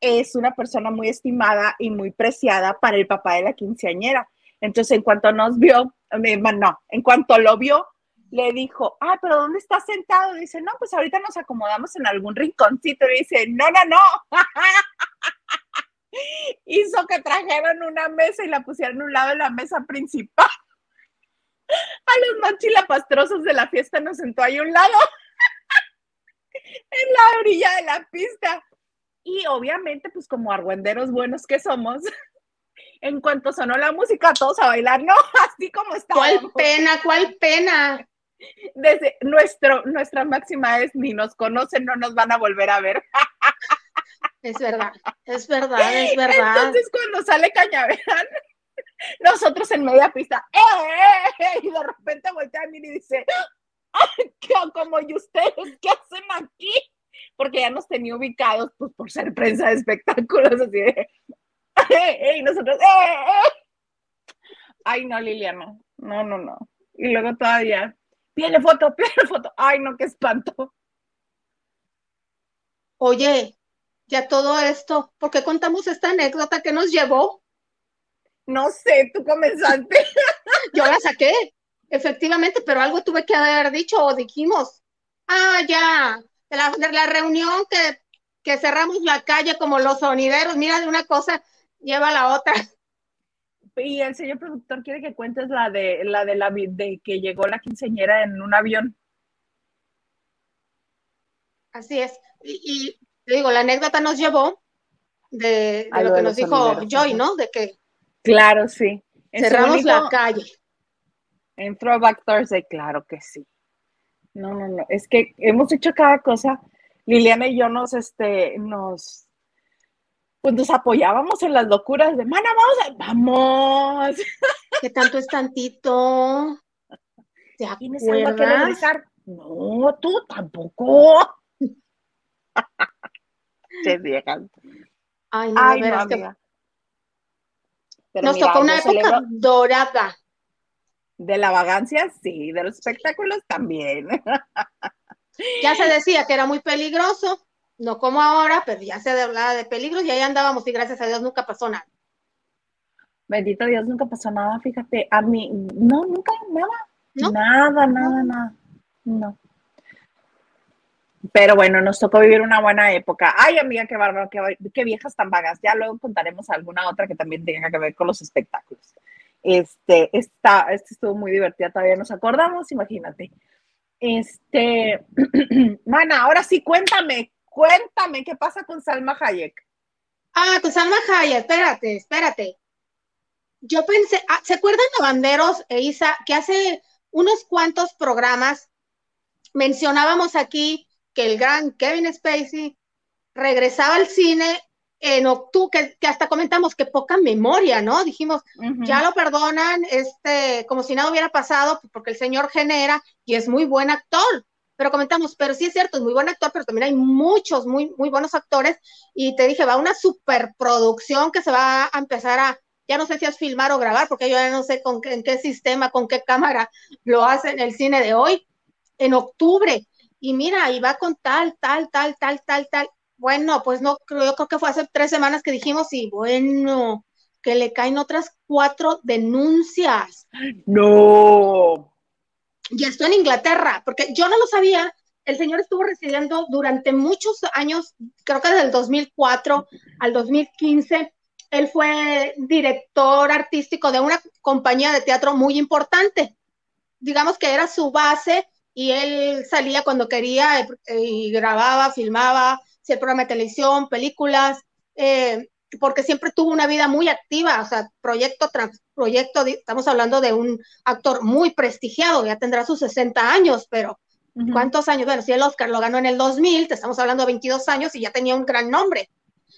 es una persona muy estimada y muy preciada para el papá de la quinceañera. Entonces, en cuanto nos vio, no, en cuanto lo vio, le dijo, ah, pero ¿dónde está sentado? Dice, no, pues ahorita nos acomodamos en algún rinconcito. Y dice, no, no, no. [LAUGHS] Hizo que trajeran una mesa y la pusieran a un lado de la mesa principal. A los más chilapastrosos de la fiesta nos sentó ahí a un lado, [LAUGHS] en la orilla de la pista. Y obviamente, pues como argüenderos buenos que somos, [LAUGHS] en cuanto sonó la música, todos a bailar, ¿no? [LAUGHS] Así como está. ¿Cuál pena, cuál pena? Desde nuestro, nuestra máxima es ni nos conocen, no nos van a volver a ver. [LAUGHS] Es verdad, es verdad, es verdad. Entonces cuando sale Cañaveral, nosotros en media pista, ¡eh! eh, eh" y de repente voltea a mí y dice, como y ustedes, ¿qué hacen aquí? Porque ya nos tenía ubicados, pues por ser prensa de espectáculos, así de, [LAUGHS] y nosotros, ¡eh! Ay, no, Liliana, no, no, no. Y luego todavía, pídele foto, [LAUGHS] pídele foto. Ay, no, qué espanto. Oye, ya todo esto, ¿por qué contamos esta anécdota que nos llevó? No sé, tú comenzaste. [LAUGHS] Yo la saqué, efectivamente, pero algo tuve que haber dicho o dijimos. Ah, ya, de la, de la reunión que, que cerramos la calle como los sonideros, mira, de una cosa lleva a la otra. Y el señor productor quiere que cuentes la de la de la de que llegó la quinceñera en un avión. Así es. Y, digo, la anécdota nos llevó de, lo que nos dijo Joy, ¿no? De que claro, sí. cerramos la calle. En Throwback Thursday, claro que sí. No, no, no. Es que hemos hecho cada cosa. Liliana y yo nos, este, nos, pues nos apoyábamos en las locuras de, mana, vamos, a, vamos. [LAUGHS] ¿Qué tanto es tantito? ¿Te ¿Tienes algo que regresar? No, tú tampoco. [LAUGHS] Se viejas. Ay, no, Ay, no, que... Nos tocó una época dorada. De la vagancia, sí, de los espectáculos también. [LAUGHS] Ya se decía que era muy peligroso, no como ahora, pero ya se hablaba de peligros y ahí andábamos y gracias a Dios nunca pasó nada. Bendito Dios, nunca pasó nada, fíjate, a mí, no, nunca, nada, nada, nada, nada, no. Pero bueno, nos tocó vivir una buena época. Ay, amiga, qué bárbaro, qué, viejas tan vagas. Ya luego contaremos alguna otra que también tenga que ver con los espectáculos. Este, esta, este estuvo muy divertida, todavía nos acordamos, imagínate. Este, [CLEARS THROAT] mana, ahora sí, cuéntame, cuéntame, ¿qué pasa con Salma Hayek? Ah, con Salma Hayek, espérate, espérate. Yo pensé, ah, ¿se acuerdan de Banderos e Isa que hace unos cuantos programas mencionábamos aquí que el gran Kevin Spacey regresaba al cine en octubre, que, hasta comentamos que poca memoria, ¿no? Dijimos, ya lo perdonan, este, como si nada hubiera pasado, porque el señor genera y es muy buen actor. Pero comentamos, pero sí es cierto, es muy buen actor, pero también hay muchos muy, muy buenos actores. Y te dije, va una superproducción que se va a empezar a, ya no sé si es filmar o grabar, porque yo ya no sé con qué, en qué sistema, con qué cámara lo hacen el cine de hoy, en octubre y mira, y va con tal, tal, tal, tal, tal, tal. Bueno, pues no, yo creo que fue hace tres semanas que dijimos, y bueno, que le caen otras cuatro denuncias. No. Y esto en Inglaterra, porque yo no lo sabía. El señor estuvo residiendo durante muchos años, creo que desde el 2004 al 2015. Él fue director artístico de una compañía de teatro muy importante. Digamos que era su base y él salía cuando quería eh, y grababa, filmaba, hacía programa de televisión, películas, eh, porque siempre tuvo una vida muy activa, o sea, proyecto tras proyecto, estamos hablando de un actor muy prestigiado, ya tendrá sus 60 años, pero ¿cuántos años? Bueno, si el Oscar lo ganó en el 2000, te estamos hablando de 22 años y ya tenía un gran nombre.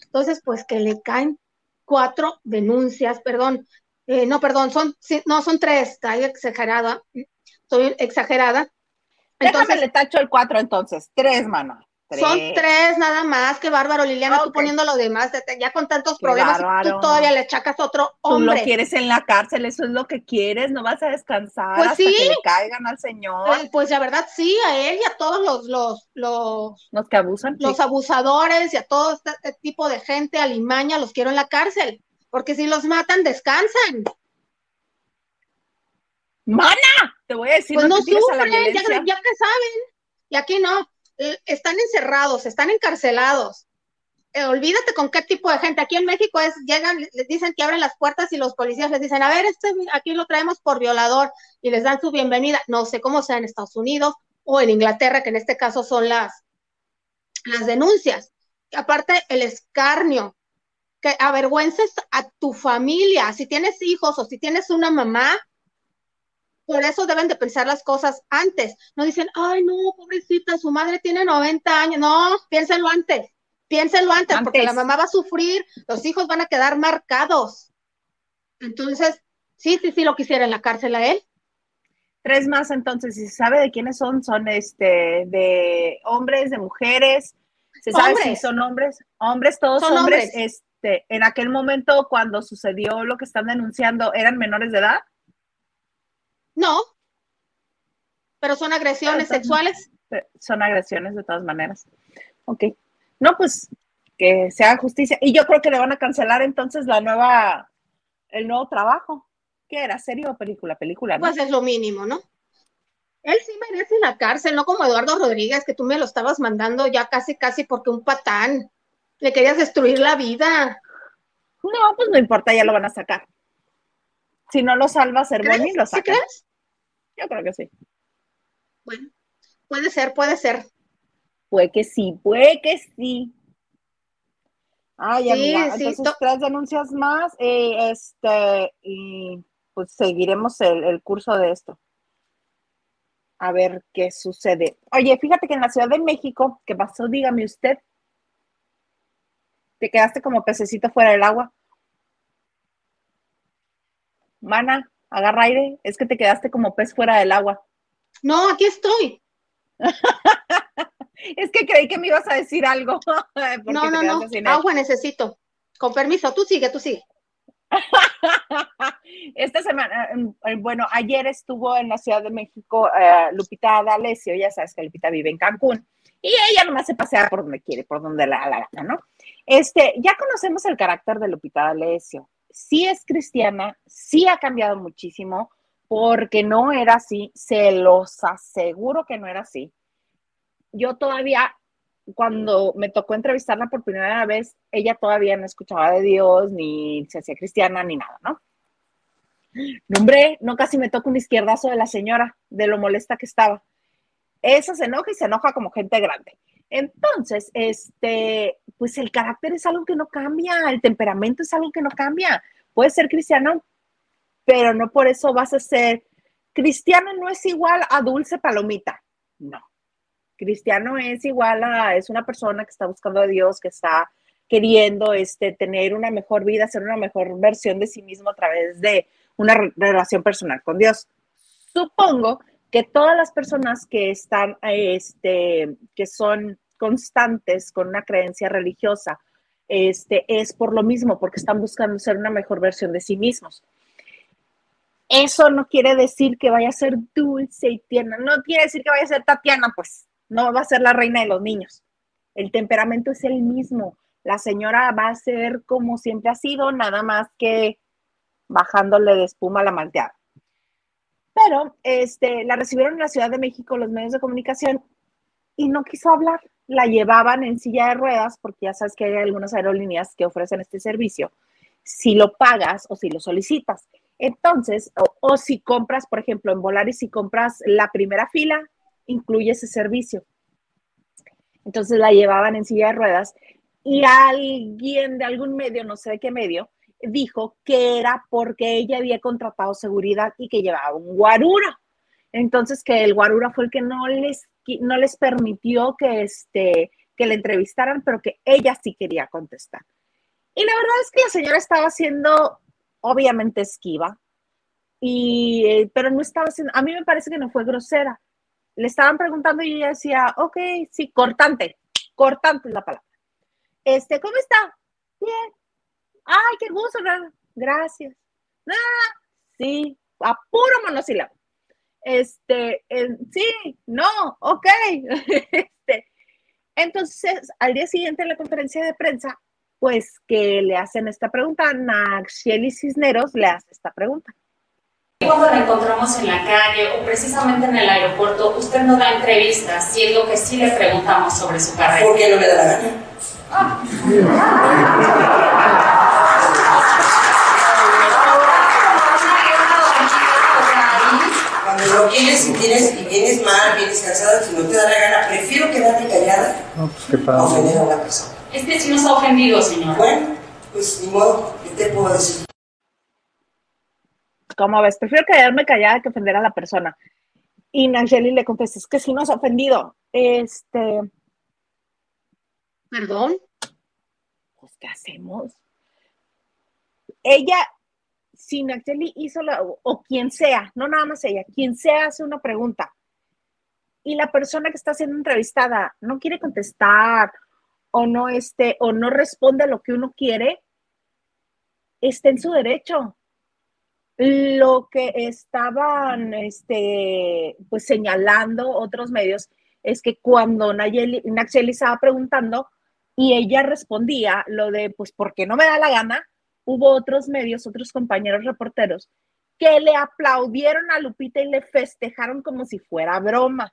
Entonces, pues que le caen cuatro denuncias, perdón, eh, no, perdón, son, no, son tres, está exagerada, estoy exagerada, entonces, Déjame le tacho el cuatro entonces, tres, mano. Son tres nada más, qué bárbaro, Liliana, tú poniendo lo demás, ya con tantos problemas, tú todavía le echacas otro hombre. Tú lo quieres en la cárcel, eso es lo que quieres, no vas a descansar pues hasta que le caigan al señor. Pues, pues, la verdad sí, a él y a todos los, los, los, los que abusan. Los abusadores y a todo este, este tipo de gente alimaña los quiero en la cárcel, porque si los matan, descansan. Mana, te voy a decir. Pues no sufren, ya, ya que saben, y aquí no están encerrados, están encarcelados. Eh, olvídate con qué tipo de gente. Aquí en México es, llegan, les dicen que abren las puertas y los policías les dicen, a ver, este aquí lo traemos por violador y les dan su bienvenida. No sé cómo sea en Estados Unidos o en Inglaterra, que en este caso son las, las denuncias. aparte, el escarnio, que avergüences a tu familia. Si tienes hijos o si tienes una mamá, por eso deben de pensar las cosas antes. No dicen, ay, no, pobrecita, su madre tiene 90 años. No, piénsenlo antes. Piénsenlo antes, porque la mamá va a sufrir, los hijos van a quedar marcados. Entonces, sí, sí, sí lo quisiera en la cárcel a él. Tres más entonces, si se sabe de quiénes son, son este de hombres, de mujeres, se sabe si son hombres, hombres, todos son hombres, este, en aquel momento cuando sucedió lo que están denunciando, ¿eran menores de edad? No, pero son agresiones sexuales. Son agresiones de todas maneras. Ok. No, pues que se haga justicia. Y yo creo que le van a cancelar entonces la nueva, el nuevo trabajo. ¿Qué era? ¿Serie o película? Película. Pues es lo mínimo, ¿no? Él sí merece la cárcel, no como Eduardo Rodríguez, que tú me lo estabas mandando ya casi, casi porque un patán. Le querías destruir la vida. No, pues no importa, ya lo van a sacar. Si no lo salva Cervoni, lo sacan. ¿Sí crees? Yo creo que sí. Bueno, puede ser, puede ser. Puede que sí, puede que sí. Ay, amiga, entonces tres denuncias más, eh, este, y pues seguiremos el, curso de esto. A ver qué sucede. Oye, fíjate que en la Ciudad de México, ¿qué pasó? Dígame usted. Te quedaste como pececito fuera del agua. Mana, agarra aire, es que te quedaste como pez fuera del agua. No, aquí estoy. [LAUGHS] es que creí que me ibas a decir algo. [LAUGHS] no, no, no, agua necesito. Con permiso, tú sigue, tú sigue. [LAUGHS] Esta semana, em, em, bueno, ayer estuvo en la Ciudad de México eh, Lupita D'Alessio, ya sabes que Lupita vive en Cancún, y ella nomás se pasea por donde quiere, por donde la, la gana, ¿no? Este, ya conocemos el carácter de Lupita D'Alessio sí es cristiana, sí ha cambiado muchísimo, porque no era así, se los aseguro que no era así. Yo todavía, cuando me tocó entrevistarla por primera vez, ella todavía no escuchaba de Dios, ni se hacía cristiana, ni nada, ¿no? No, hombre, no casi me toca un izquierdazo de la señora, de lo molesta que estaba. Esa se enoja y se enoja como gente grande. Entonces, este, pues el carácter es algo que no cambia, el temperamento es algo que no cambia. Puedes ser cristiano, pero no por eso vas a ser cristiano no es igual a dulce palomita. No. Cristiano es igual a es una persona que está buscando a Dios, que está queriendo este tener una mejor vida, ser una mejor versión de sí mismo a través de una relación personal con Dios. Supongo que todas las personas que están, este, que son constantes con una creencia religiosa, este, es por lo mismo, porque están buscando ser una mejor versión de sí mismos. Eso no quiere decir que vaya a ser dulce y tierna, no quiere decir que vaya a ser Tatiana, pues no va a ser la reina de los niños. El temperamento es el mismo. La señora va a ser como siempre ha sido, nada más que bajándole de espuma a la malteada. Pero este, la recibieron en la Ciudad de México los medios de comunicación y no quiso hablar. La llevaban en silla de ruedas, porque ya sabes que hay algunas aerolíneas que ofrecen este servicio, si lo pagas o si lo solicitas. Entonces, o, si compras, por ejemplo, en Volaris, si compras la primera fila, incluye ese servicio. Entonces la llevaban en silla de ruedas y alguien de algún medio, no sé de qué medio, dijo que era porque ella había contratado seguridad y que llevaba un guarura. Entonces, que el guarura fue el que no les, no les permitió que, este, que le entrevistaran, pero que ella sí quería contestar. Y la verdad es que la señora estaba siendo obviamente esquiva, y, eh, pero no estaba siendo, a mí me parece que no fue grosera. Le estaban preguntando y ella decía, ok, sí, cortante, cortando la palabra. Este, ¿cómo está? Bien. Ay, qué gusto, gracias. Ah, sí, a puro monosílabo. Este, sí, no, ok. [LAUGHS] este, entonces, al día siguiente en la conferencia de prensa, pues que le hacen esta pregunta, Naxieli Cisneros le hace esta pregunta. Cuando la encontramos en la calle o precisamente en el aeropuerto, usted no da entrevistas, siendo que sí le preguntamos sobre su carrera. ¿Por qué no me da la gana? Ah. [LAUGHS] Cuando quieres y tienes y vienes mal, vienes cansada, si no te da la gana, prefiero quedarme callada no, pues qué a ofender a la persona. Este sí nos ha ofendido, señor. Bueno, pues ni modo, ¿qué te puedo decir? ¿Cómo ves? Prefiero quedarme callada que ofender a la persona. Y Nangeli le contesta, es que sí nos ha ofendido. Este. ¿Perdón? Pues, ¿qué hacemos? Ella, si Nangeli hizo la, o quien sea, no nada más ella, quien sea hace una pregunta y la persona que está siendo entrevistada no quiere contestar o no este, o no responde a lo que uno quiere, está en su derecho. Lo que estaban este, pues señalando otros medios es que cuando Nayeli, estaba preguntando y ella respondía lo de, pues, ¿por qué no me da la gana? Hubo otros medios, otros compañeros reporteros que le aplaudieron a Lupita y le festejaron como si fuera broma.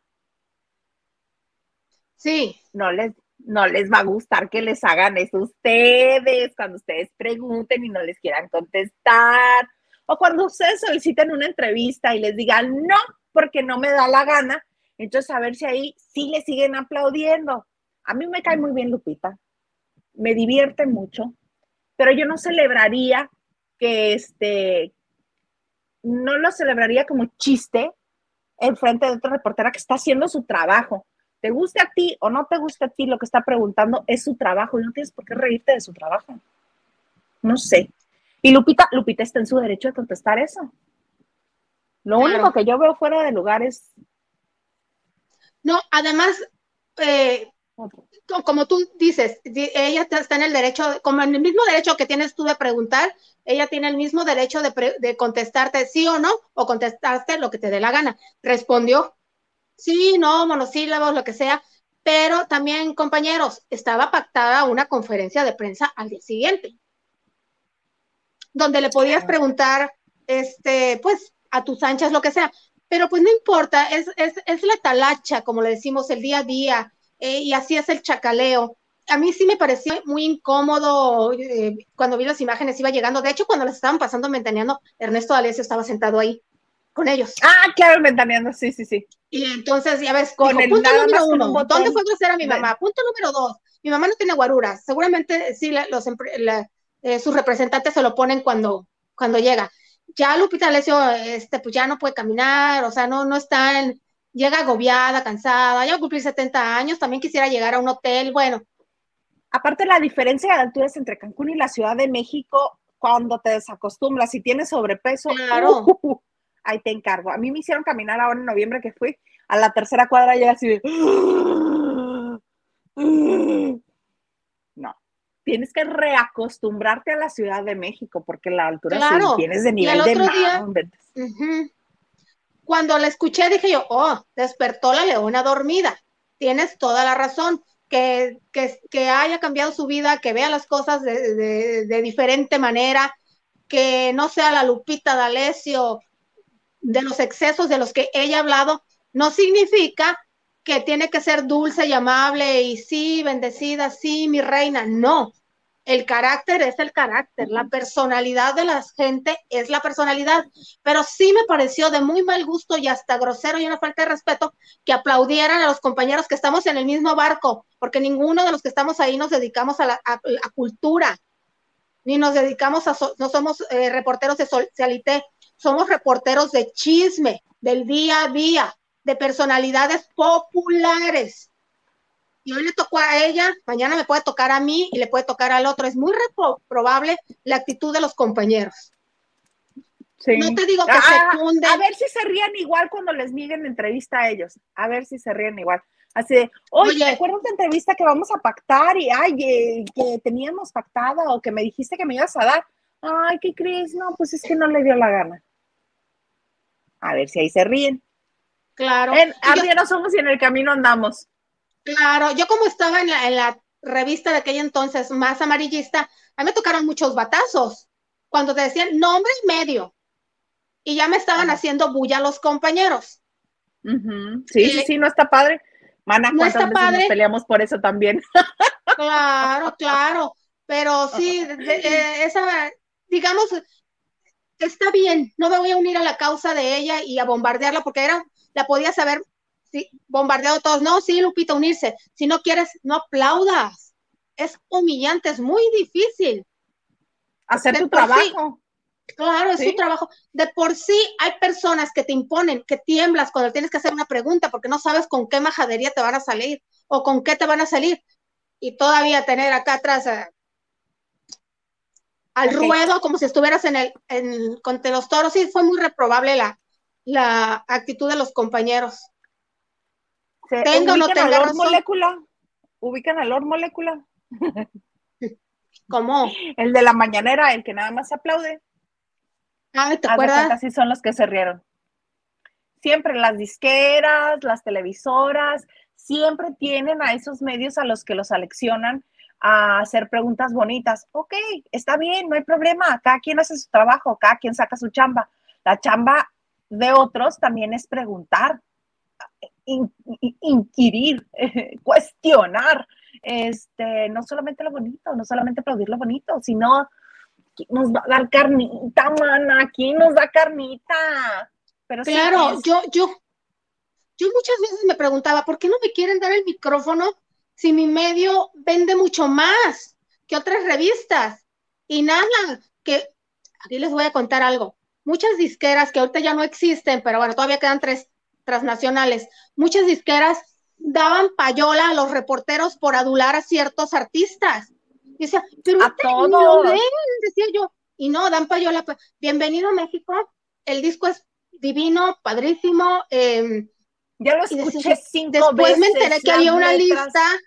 Sí. No les, no les va a gustar que les hagan eso ustedes, cuando ustedes pregunten y no les quieran contestar o cuando ustedes soliciten una entrevista y les digan no, porque no me da la gana, entonces a ver si ahí sí le siguen aplaudiendo. A mí me cae muy bien Lupita, me divierte mucho, pero yo no celebraría que este, no lo celebraría como chiste en frente de otra reportera que está haciendo su trabajo. Te guste a ti o no te guste a ti, lo que está preguntando es su trabajo y no tienes por qué reírte de su trabajo. No sé. Y Lupita, Lupita está en su derecho de contestar eso. Lo único que yo veo fuera de lugar es. No, además, eh, como tú dices, ella está en el derecho, como en el mismo derecho que tienes tú de preguntar, ella tiene el mismo derecho de, contestarte sí o no, o contestarte lo que te dé la gana. Respondió, sí, no, monosílabos, lo que sea, pero también, compañeros, estaba pactada una conferencia de prensa al día siguiente donde le podías preguntar, este, pues, a tus anchas, lo que sea. Pero pues no importa, es, es, la talacha, como le decimos, el día a día, eh, y así es el chacaleo. A mí sí me pareció muy incómodo eh, cuando vi las imágenes, iba llegando. De hecho, cuando las estaban pasando ventaneando, Ernesto D'Alessio estaba sentado ahí con ellos. Ah, claro, ventaneando, sí, sí, sí. Y entonces, ya ves, con el punto número uno, ¿dónde fue a mi mamá? Punto número dos, mi mamá no tiene guaruras. Seguramente sí, los, la, eh, sus representantes se lo ponen cuando, cuando llega. Ya Lupita Alessio, este, pues ya no puede caminar, o sea, no, no está en, llega agobiada, cansada, ya va a cumplir 70 años, también quisiera llegar a un hotel, bueno. Aparte la diferencia de alturas entre Cancún y la Ciudad de México, cuando te desacostumbras, si tienes sobrepeso, claro. Uh, [LAUGHS] ahí te encargo. A mí me hicieron caminar ahora en noviembre que fui, a la tercera cuadra ya así de... [GASPS] tienes que reacostumbrarte a la Ciudad de México porque la altura claro. tienes de nivel de mar. Cuando la escuché dije yo, oh, despertó la leona dormida. Tienes toda la razón. Que, que, haya cambiado su vida, que vea las cosas de, de, diferente manera, que no sea la Lupita D'Alessio de los excesos de los que ella ha hablado, no significa que tiene que ser dulce y amable y sí, bendecida, sí, mi reina. No, el carácter es el carácter, la personalidad de la gente es la personalidad, pero sí me pareció de muy mal gusto y hasta grosero y una falta de respeto que aplaudieran a los compañeros que estamos en el mismo barco, porque ninguno de los que estamos ahí nos dedicamos a la cultura, ni nos dedicamos a, no somos eh, reporteros de socialité, somos reporteros de chisme, del día a día, de personalidades populares. Y hoy le tocó a ella, mañana me puede tocar a mí y le puede tocar al otro. Es muy probable la actitud de los compañeros. No te digo que se A ver si se ríen igual cuando les nieguen entrevista a ellos. A ver si se ríen igual. Así de, oye, ¿te acuerdas de entrevista que vamos a pactar y, ay, eh, que teníamos pactada o que me dijiste que me ibas a dar? Ay, ¿qué crees? No, pues es que no le dio la gana. A ver si ahí se ríen. Claro. En, no somos y en el camino andamos. Claro, yo como estaba en la, en la revista de aquella entonces más amarillista, a mí me tocaron muchos batazos. Cuando te decían nombre y medio. Y ya me estaban haciendo bulla los compañeros. Sí, sí, sí, no está padre. Mana, no está padre. Nos peleamos por eso también. [LAUGHS] Claro, claro. Pero sí, esa, digamos, está bien, no me voy a unir a la causa de ella y a bombardearla porque era, la podía saber sí, bombardeado todos. No, sí, Lupita, unirse. Si no quieres, no aplaudas. Es humillante, es muy difícil. Hacer tu trabajo. Claro, es su trabajo. De por sí hay personas que te imponen, que tiemblas cuando tienes que hacer una pregunta porque no sabes con qué majadería te van a salir o con qué te van a salir. Y todavía tener acá atrás eh, al ruedo como si estuvieras en el, en, con los toros. Sí, fue muy reprobable la, la actitud de los compañeros. Tengo o no tenga molécula. Ubican al Lord Molécula. ¿Cómo? El de la mañanera, el que nada más aplaude. Ah, ¿te acuerdas? Así son los que se rieron. Siempre las disqueras, las televisoras, siempre tienen a esos medios a los que los seleccionan a hacer preguntas bonitas. Ok, está bien, no hay problema. Cada quien hace su trabajo, cada quien saca su chamba. La chamba de otros también es preguntar, inquirir, [LAUGHS] cuestionar. Este, no solamente lo bonito, no solamente aplaudir lo bonito, sino nos va a dar carnita, mana, aquí nos da carnita. Pero claro, yo, yo, yo muchas veces me preguntaba, ¿por qué no me quieren dar el micrófono si mi medio vende mucho más que otras revistas? Y nada, que aquí les voy a contar algo. Muchas disqueras que ahorita ya no existen, pero bueno, todavía quedan tres transnacionales. Muchas disqueras daban payola a los reporteros por adular a ciertos artistas. Y decía, pero a todos. decía yo. Y no, Dan Payola, pues, bienvenido a México. El disco es divino, padrísimo. Em, ya lo escuché cinco Después me enteré que había una lista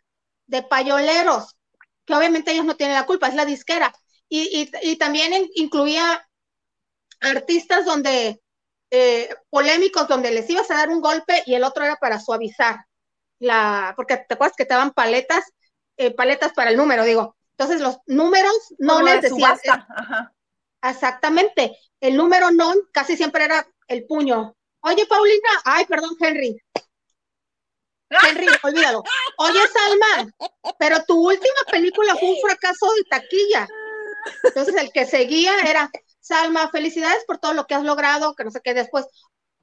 de payoleros, que obviamente ellos no tienen la culpa, es la disquera. Y, y, también incluía artistas donde, eh, polémicos, donde les ibas a dar un golpe y el otro era para suavizar. La, porque te acuerdas que te daban paletas, eh, paletas para el número, digo, entonces los números no les decían. Exactamente. El número no casi siempre era el puño. Oye, Paulina, ay, perdón, Henry. Henry, [LAUGHS] olvídalo. Oye, Salma, pero tu última película fue un fracaso de taquilla. Entonces el que seguía era, Salma, felicidades por todo lo que has logrado, que no sé qué después.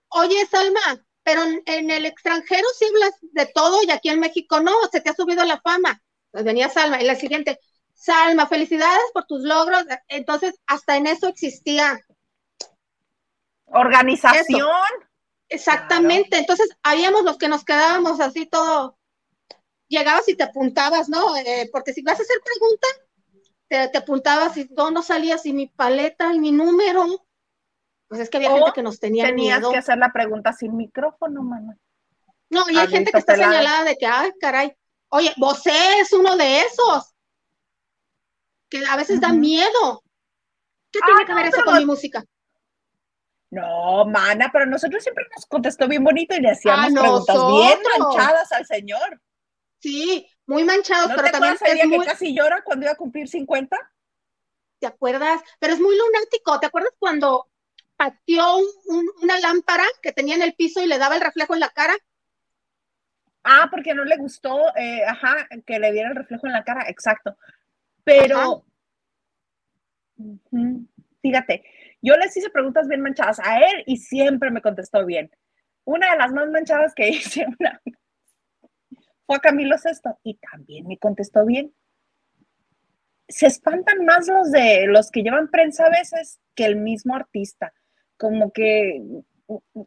Oye, Salma, pero en, el extranjero sí hablas de todo y aquí en México no, se te ha subido la fama. Pues venía Salma. Y la siguiente, Salma, felicidades por tus logros. Entonces, hasta en eso existía. Organización. Exactamente. Entonces, habíamos los que nos quedábamos así todo. Llegabas y te apuntabas, ¿no? Eh, porque si vas a hacer pregunta, te, apuntabas y no, no salías y mi paleta y mi número. Pues es que había gente que nos tenía tenías que hacer la pregunta sin micrófono, mamá. No, y hay gente que está señalada de que, ay, caray. Oye, vos es uno de esos que a veces da miedo. ¿Qué tiene que ver eso con mi música? No, mana, pero nosotros siempre nos contestó bien bonito y le hacíamos preguntas bien manchadas al señor. Sí, muy manchados, pero también es muy... que casi llora cuando iba a cumplir 50? ¿Te acuerdas? Pero es muy lunático. ¿Te acuerdas cuando pateó una lámpara que tenía en el piso y le daba el reflejo en la cara? Ah, porque no le gustó, eh, ajá, que le diera el reflejo en la cara, exacto. Pero, fíjate, yo les hice preguntas bien manchadas a él y siempre me contestó bien. Una de las más manchadas que [LAUGHS] hice fue a Camilo Sesto y también me contestó bien. Se espantan más los de los que llevan prensa a veces que el mismo artista, como que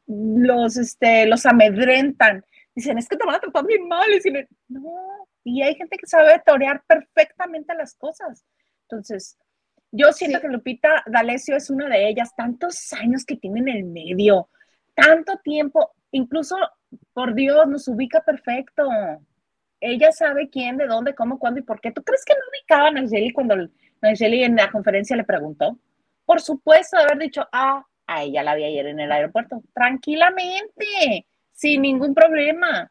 los, este, los amedrentan. Dicen, es que te van a tratar bien mal. Y no, y hay gente que sabe torear perfectamente las cosas. Entonces, yo siento que Lupita D'Alessio es una de ellas, tantos años que tiene en el medio, tanto tiempo, incluso por Dios, nos ubica perfecto. Ella sabe quién, de dónde, cómo, cuándo y por qué. ¿Tú crees que no ubicaba a Nayeli cuando Nayeli en la conferencia le preguntó? Por supuesto, de haber dicho, ah, a ella la vi ayer en el aeropuerto. Tranquilamente, sin ningún problema.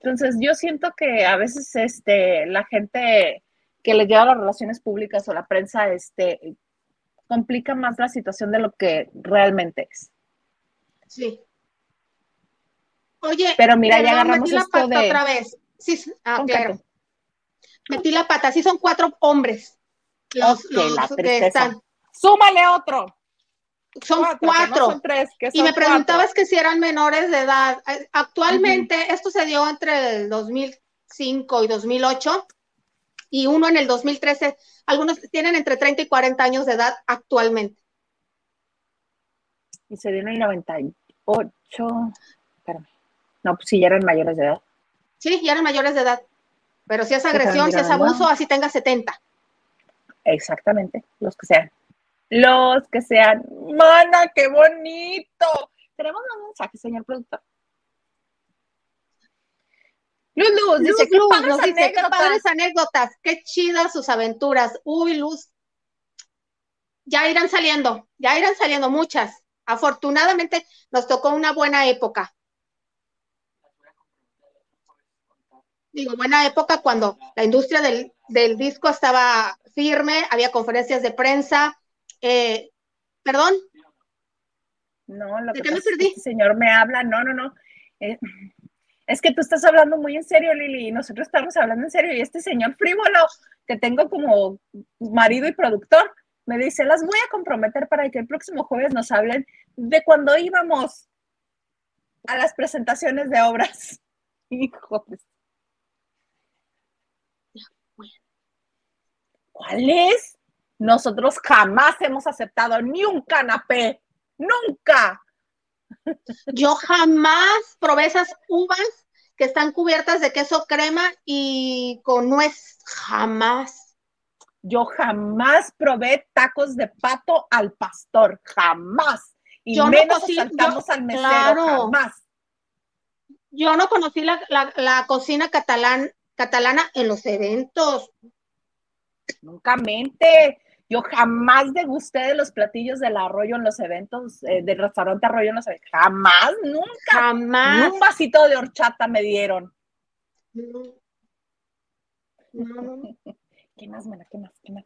Entonces, yo siento que a veces este, la gente que le lleva las relaciones públicas o la prensa este, complica más la situación de lo que realmente es. Sí. Oye, pero mira, ya agarramos la pata otra vez. Sí, ah, claro. Metí la pata, sí son cuatro hombres. Los, que están. Súmale otro. Son cuatro. y me preguntabas que si eran menores de edad. Actualmente, esto se dio entre el 2005 y 2008 y uno en el 2013. Algunos tienen entre 30 y 40 años de edad actualmente. Y se dio en el 98. Espérame. No, pues sí, ya eran mayores de edad. Sí, ya eran mayores de edad. Pero si es agresión, si es abuso, así tenga 70. Exactamente, los que sean. Los que sean. Mana, qué bonito. Tenemos un mensaje, señor productor. Luz Luz, dice, qué, padres anécdotas. qué padres anécdotas, qué chidas sus aventuras. Uy, Luz. Ya irán saliendo, ya irán saliendo muchas. Afortunadamente nos tocó una buena época. Digo, buena época cuando la industria del, del disco estaba firme, había conferencias de prensa. Eh, ¿Perdón? No, lo que me perdí? Este señor me habla, no, no, no. Eh, es que tú estás hablando muy en serio, Lili, y nosotros estamos hablando en serio, y este señor frívolo que tengo como marido y productor, me dice, las voy a comprometer para que el próximo jueves nos hablen de cuando íbamos a las presentaciones de obras. [LAUGHS] Hijos. ¿Cuál es? Nosotros jamás hemos aceptado ni un canapé, nunca. [LAUGHS] Yo jamás probé esas uvas que están cubiertas de queso crema y con nuez, jamás. Yo jamás probé tacos de pato al pastor, jamás. Y yo menos no saltamos al mesero, jamás. Yo no conocí la, cocina catalán, catalana en los eventos. Nunca mente. Yo jamás degusté de los platillos del arroyo en los eventos, eh, del restaurante arroyo en los eventos. Jamás, nunca. Jamás. un vasito de horchata me dieron. No. No, [LAUGHS] ¿Qué más, mana? ¿Qué más? ¿Qué más?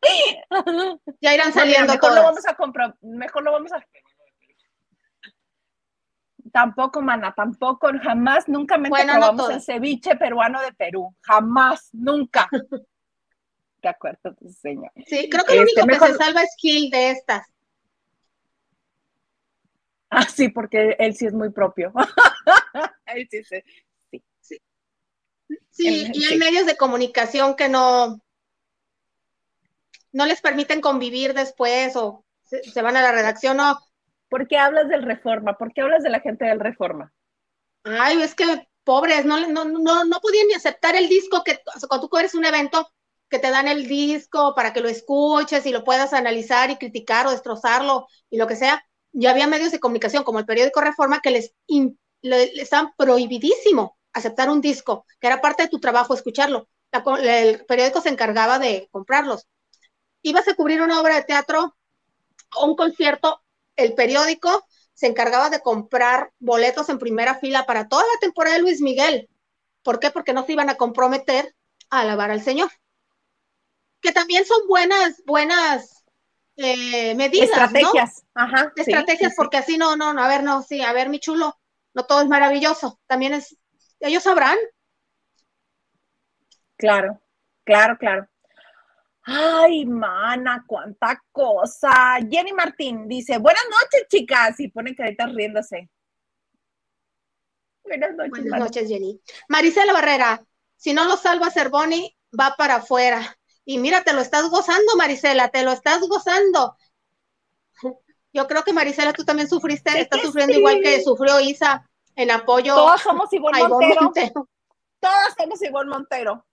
[LAUGHS] ya irán saliendo mejor lo vamos a comprar, mejor lo vamos a Tampoco, mana, tampoco, jamás, nunca me bueno, probamos el ceviche peruano de Perú. Jamás, nunca. [LAUGHS] de acuerdo, señor. Sí, creo que lo único este, que se salva es Gil de estas. Ah, sí, porque él sí es muy propio. [LAUGHS] él sí, sí. sí. sí y hay medios de comunicación que no, no les permiten convivir después o se, van a la redacción o... ¿Por qué hablas del Reforma? ¿Por qué hablas de la gente del Reforma? Ay, es que pobres, no, no, no, no podían ni aceptar el disco que cuando tú eres un evento, que te dan el disco para que lo escuches y lo puedas analizar y criticar o destrozarlo y lo que sea. Ya había medios de comunicación como el periódico Reforma que les, estaban prohibidísimo aceptar un disco, que era parte de tu trabajo escucharlo. el periódico se encargaba de comprarlos. Ibas a cubrir una obra de teatro o un concierto, el periódico se encargaba de comprar boletos en primera fila para toda la temporada de Luis Miguel. ¿Por qué? Porque no se iban a comprometer a alabar al Señor que también son buenas, buenas eh, medidas. Estrategias, ajá. Estrategias, porque así no, no, no, a ver, no, sí, a ver, mi chulo, no todo es maravilloso, también es, ellos sabrán. Claro, claro, claro. Ay, mana, cuánta cosa. Jenny Martín dice, buenas noches, chicas, y ponen caritas riéndose. Buenas noches. Buenas noches, Jenny. Marisela Barrera, si no lo salva Cervoni, va para afuera. Y mira, te lo estás gozando, Marisela, te lo estás gozando. Yo creo que Marisela, tú también sufriste, estás sufriendo igual que sufrió Isa en apoyo. Todos somos Ivonne Montero. Montero. Todos somos Ivonne Montero.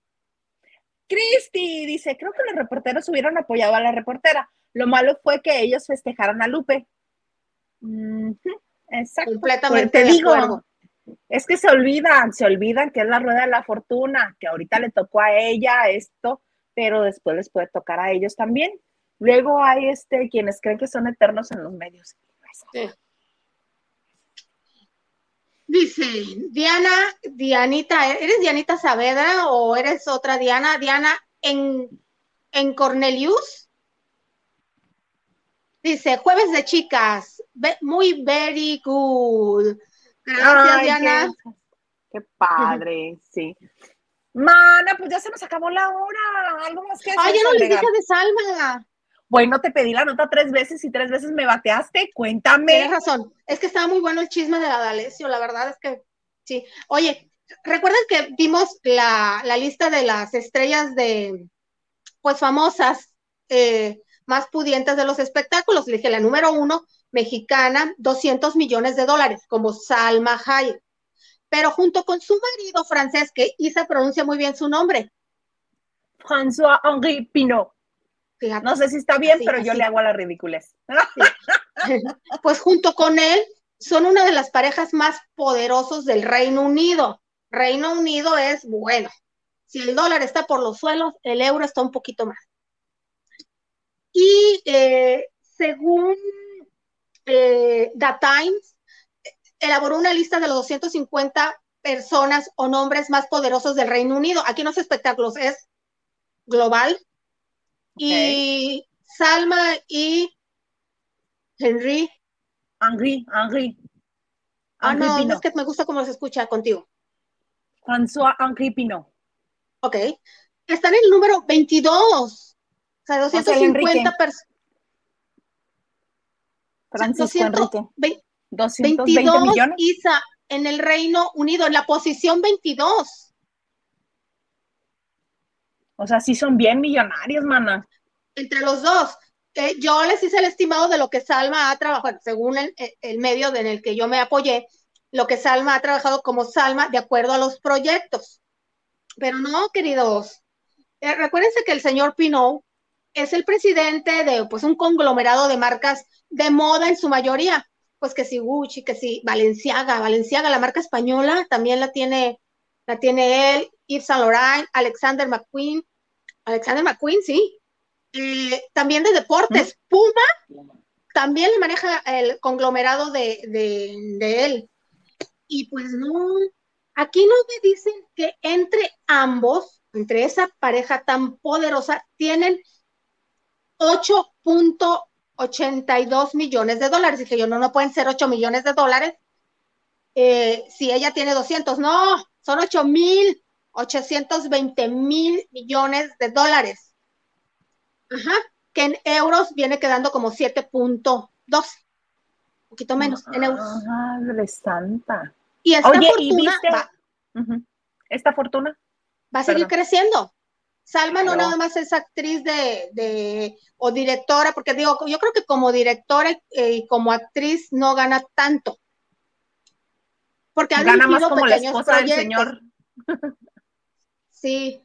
Cristi dice, creo que los reporteros hubieran apoyado a la reportera. Lo malo fue que ellos festejaron a Lupe. Exacto. Completamente Pues te digo, acuerdo. es que se olvidan, se olvidan que es la rueda de la fortuna, que ahorita le tocó a ella esto, pero después les puede tocar a ellos también. Luego hay este quienes creen que son eternos en los medios. Sí. Dice, Diana, Dianita, ¿eres Dianita Saavedra o eres otra Diana? Diana en, en Cornelius. Dice, jueves de chicas, muy very good. Gracias, Ay, Diana. Qué, qué padre, [LAUGHS] sí. Mana, pues ya se nos acabó la hora. Algo más que Ay, ya no les dije de Salma. Bueno, te pedí la nota tres veces y tres veces me bateaste. Cuéntame. Tienes razón. Es que estaba muy bueno el chisme de la D'Alessio, la verdad es que sí. Oye, ¿recuerdan que vimos la, la lista de las estrellas de, pues, famosas, eh, más pudientes de los espectáculos? Le dije, la número uno, mexicana, 200 millones de dólares, como Salma Hayek. Pero junto con su marido francés, que Isa pronuncia muy bien su nombre. François-Henri Pinot. Fíjate. No sé si está bien, Así, pero yo le hago a la ridiculez. [LAUGHS] pues junto con él son una de las parejas más poderosos del Reino Unido. Reino Unido es bueno. Si el dólar está por los suelos, el euro está un poquito más. Y eh, según eh, The Times, elaboró una lista de los 250 personas o nombres más poderosos del Reino Unido. Aquí no es espectáculos, es global. Y Salma y Henry Henri, Henri. Ah, no, Pinot. es que me gusta cómo se escucha contigo. François-Henri Pinot. Ok. Están en el número 22. O sea, sea, el Enrique. 250 personas. Francisco Enrique. 220 22 millones. Isa en el Reino Unido, en la posición 22. O sea, sí son bien millonarios, mana. Entre los dos. Yo les hice el estimado de lo que Salma ha trabajado, según el, el medio en el que yo me apoyé, lo que Salma ha trabajado como Salma de acuerdo a los proyectos. Pero no, queridos. Eh, recuérdense que el señor Pinot es el presidente de pues, un conglomerado de marcas de moda en su mayoría. Pues que si Gucci, que si Valenciaga, Valenciaga, la marca española, también la tiene, la tiene él, Yves Saint Laurent, Alexander McQueen, Alexander McQueen, sí. Eh, también de deportes, Puma, también le maneja el conglomerado de, de, de él. Y pues no, aquí no me dicen que entre ambos, entre esa pareja tan poderosa, tienen 8.82 millones de dólares. Dije yo, no, no pueden ser 8 millones de dólares. Eh, si ella tiene 200, no, son 8 mil, 820 mil millones de dólares. Ajá, que en euros viene quedando como 7.12, un poquito menos en euros. Madre santa. Y esta Oye, ¿y fortuna va. Esta fortuna. va a seguir creciendo. Salma no nada más es actriz de, de- o directora, porque digo, yo creo que como directora eh, y como actriz no gana tanto. Porque ha Gana más como la esposa del proyectos. señor. [LAUGHS] Sí.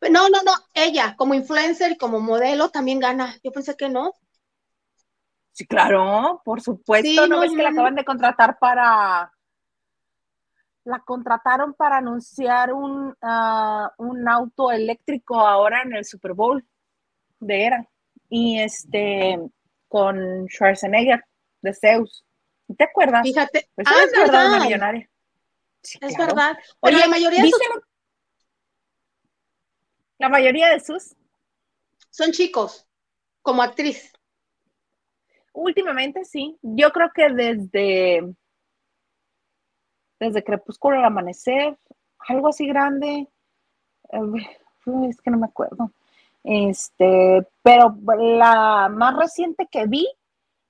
Pero No, no, no, ella como influencer y como modelo también gana. Yo pensé que no. Sí, claro, por supuesto. Sí, ¿No, no, ves que la no, acaban de contratar para. La contrataron para anunciar un, ah, un auto eléctrico ahora en el Super Bowl de Era. Y este, con Schwarzenegger de Zeus. ¿Te acuerdas? Fíjate. Pues ah, es verdad una millonaria. Sí, Es claro. verdad. Pero Oye, la mayoría de ¿viste esos lo- La mayoría de sus, son chicos, como actriz. últimamente sí. Yo creo que desde, desde Crepúsculo al Amanecer, algo así grande. Es que no me acuerdo. Este, pero la más reciente que vi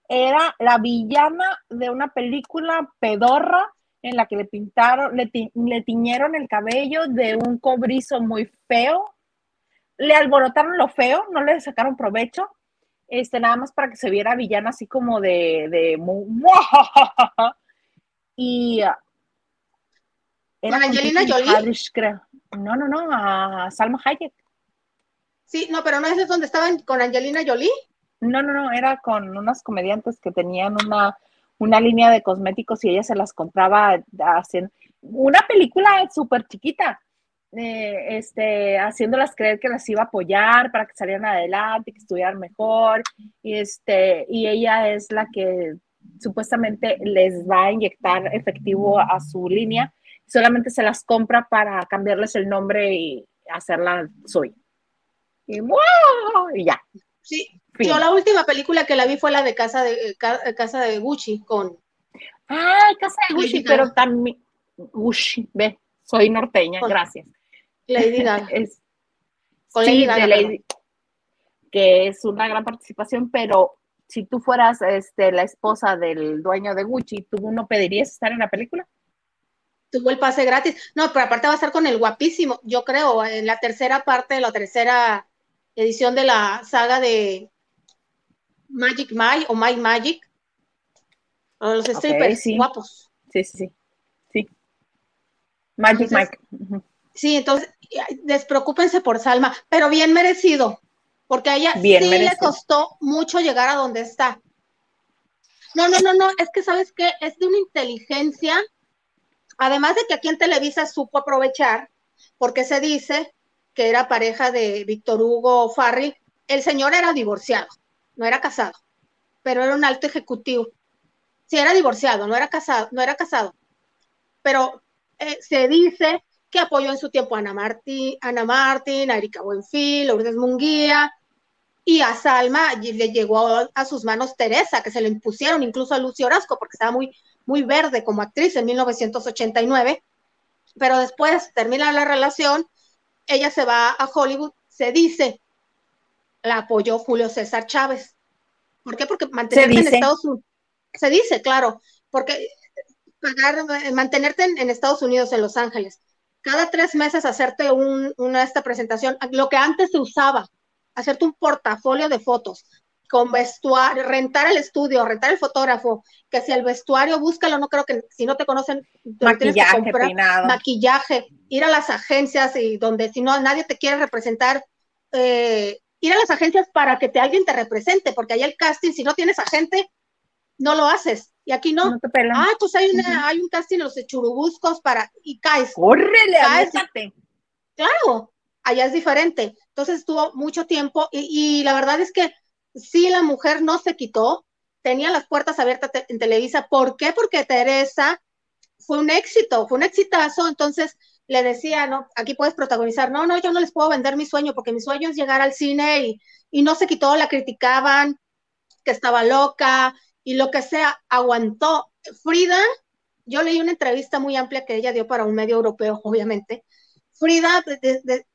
era la villana de una película pedorra en la que le pintaron, le, ti- le tiñeron el cabello de un cobrizo muy feo. Le alborotaron lo feo, no le sacaron provecho. Este, nada más para que se viera villana así como de, [LAUGHS] y ah, ¿Con Angelina Jolie? Creo. No, no, no, a Salma Hayek. Sí, no, pero no es donde estaban con Angelina Jolie. No, no, no, era con unas comediantes que tenían una, una línea de cosméticos y ella se las compraba hacen una película súper chiquita, eh, este, haciéndolas creer que las iba a apoyar para que salieran adelante, que estuvieran mejor, y, este, y ella es la que supuestamente les va a inyectar efectivo a su línea, solamente se las compra para cambiarles el nombre y hacerla suya. Y, y ya. Sí, yo la última película que la vi fue la de Casa de, Casa de Gucci con... Ah, Casa de Gucci, pero también... Gucci, ve, soy norteña, gracias. Lady Gaga. [LAUGHS] Es, sí, de Lady, que es una gran participación, pero si tú fueras este, la esposa del dueño de Gucci, ¿tú no pedirías estar en la película? Tuvo el pase gratis. No, pero aparte va a estar con el guapísimo, yo creo, en la tercera parte, la tercera edición de la saga de Magic Mike o My Magic. Los strippers guapos. Sí, sí, sí. sí. Magic Mike. Sí, entonces, despreocúpense por Salma, pero bien merecido, porque a ella sí le costó mucho llegar a donde está. No, no, no, no, es que sabes que es de una inteligencia, además de que aquí en Televisa supo aprovechar, porque se dice que era pareja de Víctor Hugo Farri, el señor era divorciado, no era casado, pero era un alto ejecutivo. Sí, era divorciado, no era casado, no era casado. Pero eh, se dice que apoyó en su tiempo a Ana Martín, Ana Martín, a Erika Buenfil, Lourdes Munguía, y a Salma le llegó a, sus manos Teresa, que se le impusieron incluso a Lucio Orozco, porque estaba muy, muy verde como actriz en 1989, pero después termina la relación, ella se va a Hollywood, se dice, la apoyó Julio César Chávez. ¿Por qué? Porque mantenerte en Estados Unidos, se dice, claro, porque pagar, mantenerte en Estados Unidos, en Los Ángeles, cada tres meses hacerte una esta presentación, lo que antes se usaba, hacerte un portafolio de fotos con vestuario, rentar el estudio, rentar el fotógrafo, que si el vestuario, búscalo, no creo que si no te conocen, maquillaje, maquillaje, ir a las agencias y donde si no nadie te quiere representar, eh, ir a las agencias para que te alguien te represente, porque ahí el casting, si no tienes agente, no lo haces. Y aquí no. no te Ah, pues hay, una, hay un casting en los churubuscos para. Y caes. ¡Córrele, caes. Claro, allá es diferente. Entonces estuvo mucho tiempo y, la verdad es que sí, la mujer no se quitó, tenía las puertas abiertas en Televisa. ¿Por qué? Porque Teresa fue un éxito, fue un exitazo. Entonces le decía, no, aquí puedes protagonizar. No, no, yo no les puedo vender mi sueño porque mi sueño es llegar al cine y, y no se quitó, la criticaban, que estaba loca, y lo que sea, aguantó. Frida, yo leí una entrevista muy amplia que ella dio para un medio europeo, [LAUGHS] obviamente. Frida,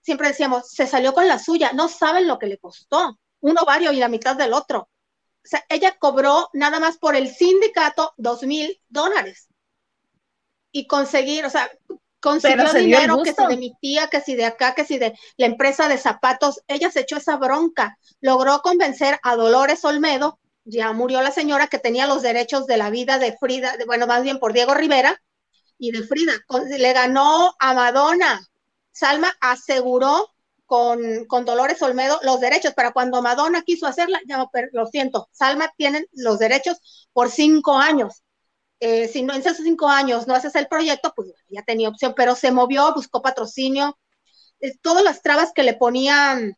siempre decíamos, se salió con la suya, no saben lo que le costó, un ovario y la mitad del otro. O sea, ella cobró nada más por el sindicato dos mil dólares. Y conseguir, o sea, consiguió dinero que si de mi tía, que si de acá, que si de la empresa de zapatos, ella se echó esa bronca, logró convencer a Dolores Olmedo ya murió la señora que tenía los derechos de la vida de Frida, bueno, más bien por Diego Rivera y de Frida. le ganó a Madonna. Salma aseguró con, con, Dolores Olmedo los derechos para cuando Madonna quiso hacerla, ya lo siento, Salma tiene los derechos por cinco años. Eh, si no en esos cinco años no haces el proyecto, pues ya tenía opción, pero se movió, buscó patrocinio, eh, todas las trabas que le ponían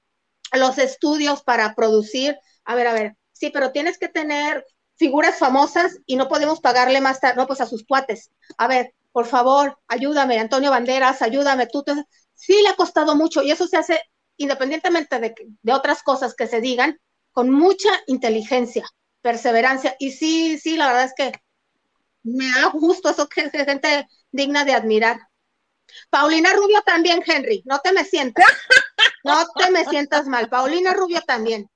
los estudios para producir. A ver, a ver, sí, pero tienes que tener figuras famosas y no podemos pagarle más, no, pues a sus cuates. A ver, por favor, ayúdame, Antonio Banderas, ayúdame, tú. Sí le ha costado mucho y eso se hace independientemente de, de otras cosas que se digan, con mucha inteligencia, perseverancia. Y sí, sí, la verdad es que me da gusto eso que gente digna de admirar. Paulina Rubio también, Henry, no te me sientas, no te me sientas mal. Paulina Rubio también.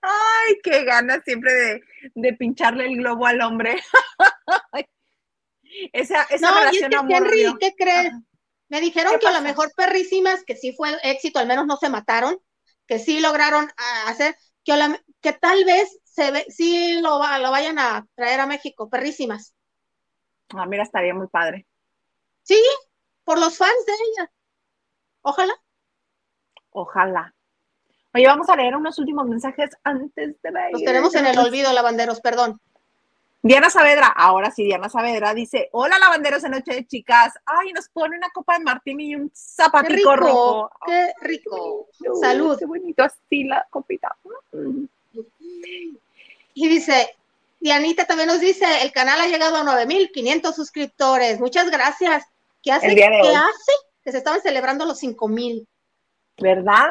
Ay, qué ganas siempre de, pincharle el globo al hombre. [LAUGHS] esa, esa no, y es que Henry, ¿qué crees? Me dijeron que a lo mejor perrísimas, que sí fue éxito, al menos no se mataron, que sí lograron ah, hacer, que, que tal vez se ve, sí lo, lo vayan a traer a México, perrísimas. Ah, mira, estaría muy padre. Sí, por los fans de ella. Ojalá. Ojalá. Oye, vamos a leer unos últimos mensajes antes de ver. Los tenemos en el olvido, lavanderos, perdón. Diana Saavedra, ahora sí, Diana Saavedra dice, hola lavanderos de noche de chicas, ay, nos pone una copa de martini y un zapatico rojo. Qué rico, salud. Qué bonito así la copita. Y dice, Dianita también nos dice, el canal ha llegado a 9.500 suscriptores, muchas gracias. ¿Qué hace? ¿Qué hace? Que se estaban celebrando los 5.000. ¿Verdad?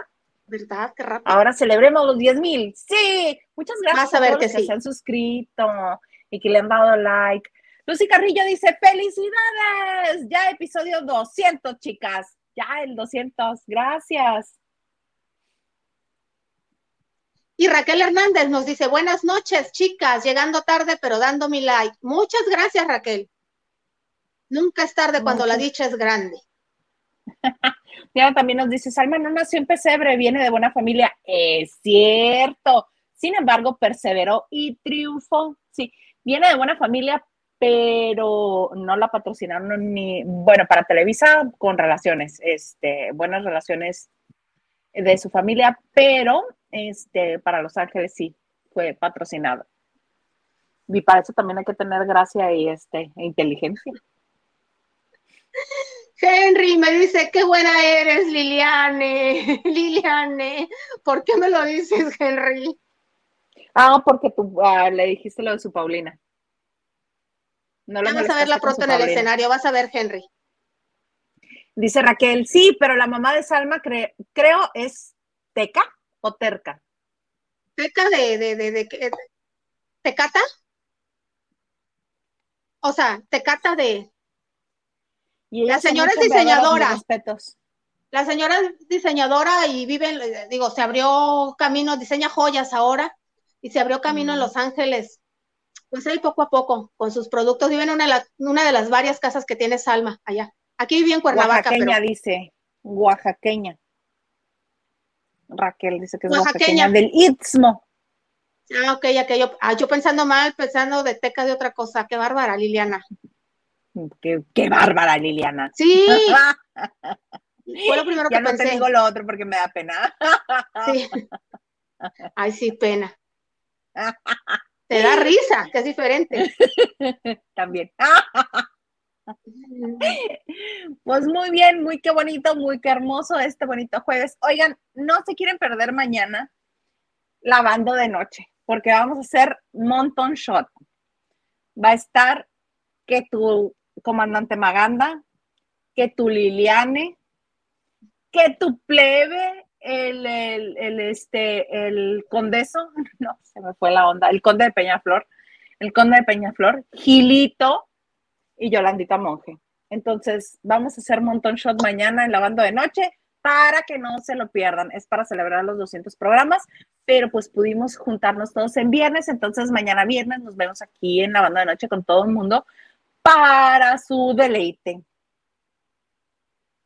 ¿Verdad? Qué rápido. Ahora celebremos los 10.000. Sí, muchas gracias a, ver que, se han suscrito y que le han dado like. Lucy Carrillo dice, felicidades, ya episodio 200, chicas, ya el 200, gracias. Y Raquel Hernández nos dice, buenas noches, chicas, llegando tarde, pero dando mi like. Muchas gracias, Raquel. Nunca es tarde cuando la dicha es grande. [LAUGHS] Diana también nos dice, Salma no nació en pesebre, viene de buena familia. Es cierto. Sin embargo, perseveró y triunfó. Sí, viene de buena familia, pero no la patrocinaron ni, bueno, para Televisa con relaciones, este, buenas relaciones de su familia, pero este, para Los Ángeles sí fue patrocinado. Y para eso también hay que tener gracia y este, e inteligencia. [LAUGHS] Henry me dice, qué buena eres, Liliane. [LAUGHS] Liliane, ¿por qué me lo dices, Henry? Ah, porque tú ah, le dijiste lo de su Paulina. No Vamos a verla pronto en el escenario, vas a ver, Henry. Dice Raquel, sí, pero la mamá de Salma creo es Teca o Terca. Teca de, de, de, de, Tecata. O sea, Tecata de. La señora es diseñadora. La señora es diseñadora y vive, digo, se abrió camino, diseña joyas ahora y se abrió camino en Los Ángeles. Pues ahí poco a poco, con sus productos, vive en una, una de las varias casas que tiene Salma allá. Aquí vive en Cuernavaca. Oaxaqueña dice, oaxaqueña. Raquel dice que es oaxaqueña, del Istmo. Ah, ok, aquello. Ah, yo pensando mal, pensando de teca de otra cosa. Qué bárbara, Liliana. Qué, qué bárbara, Liliana. Sí. Fue lo primero [LAUGHS] ya que no te digo lo otro porque me da pena. sí. [LAUGHS] Ay, sí, pena. [LAUGHS] Te da risa, que es diferente. También. Pues muy bien, muy qué bonito, muy qué hermoso este bonito jueves. Oigan, no se quieren perder mañana lavando de noche, porque vamos a hacer montón shot. Va a estar que tu comandante Maganda, que tu Liliane, que tu plebe, el, el, este, el condeso, [LAUGHS] no, se me fue la onda, el conde de Peñaflor, el conde de Peñaflor, Gilito y Yolandita Monje. Entonces, vamos a hacer montón shot mañana en lavando de noche para que no se lo pierdan. Es para celebrar los 200 programas, pero pues pudimos juntarnos todos en viernes, entonces mañana viernes nos vemos aquí en lavando de noche con todo el mundo para su deleite.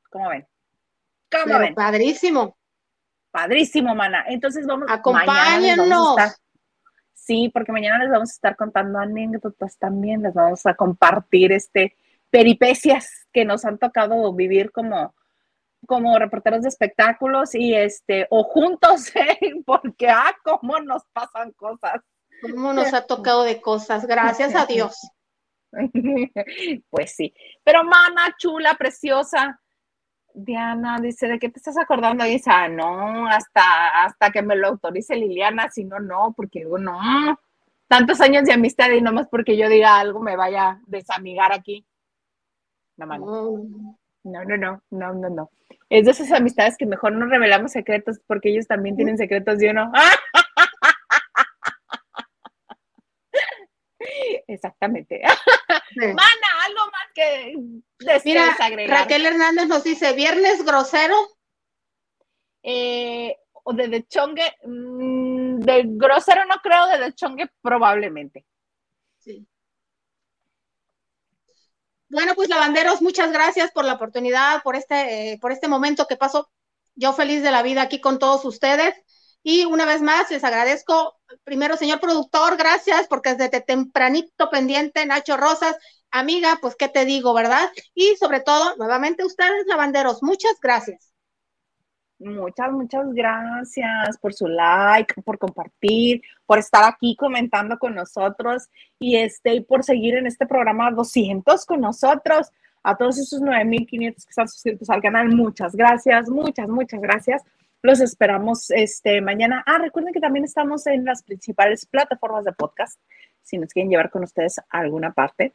¿Cómo ven? ¿Cómo ven? Padrísimo. Padrísimo, mana. Entonces vamos. Acompáñennos. sí, porque mañana les vamos a estar contando anécdotas también, les vamos a compartir este peripecias que nos han tocado vivir como como reporteros de espectáculos y este o juntos [LAUGHS] ¿eh? porque ah cómo nos pasan cosas cómo nos ha tocado de cosas gracias a Dios [LAUGHS] pues sí pero mana chula preciosa Diana dice, ¿de qué te estás acordando? Y dice, ah, no, hasta, hasta que me lo autorice Liliana, si no, no, porque digo, no, tantos años de amistad y nomás porque yo diga algo me vaya a desamigar aquí. No, no, no, no, no, no, no. Es de esas amistades que mejor no revelamos secretos porque ellos también tienen secretos de uno. Exactamente. [LAUGHS] Mana, algo más que Mira, Raquel Hernández nos dice, ¿viernes grosero? Eh, o de dechongue, mm, de grosero no creo, de dechongue probablemente. Sí. Bueno, pues lavanderos, muchas gracias por la oportunidad, por este, eh, por este momento que paso yo feliz de la vida aquí con todos ustedes. Y una vez más, les agradezco, primero, señor productor, gracias, porque desde tempranito pendiente, Nacho Rosas, amiga, pues qué te digo, ¿verdad? Y sobre todo, nuevamente ustedes, lavanderos, muchas gracias. Muchas, muchas gracias por su like, por compartir, por estar aquí comentando con nosotros y este, por seguir en este programa 200 con nosotros. A todos esos 9.500 que están suscritos al canal, muchas gracias, muchas, muchas gracias. Los esperamos este mañana. Ah, recuerden que también estamos en las principales plataformas de podcast, si nos quieren llevar con ustedes a alguna parte.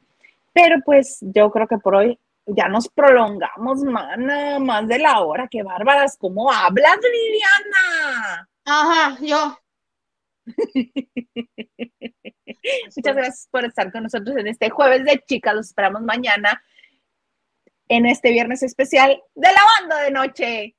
Pero pues yo creo que por hoy ya nos prolongamos, mana, más de la hora. Qué bárbaras, ¿cómo hablas, Liliana? Ajá, yo. Muchas gracias por estar con nosotros en este jueves de chicas. Los esperamos mañana en este viernes especial de la banda de noche.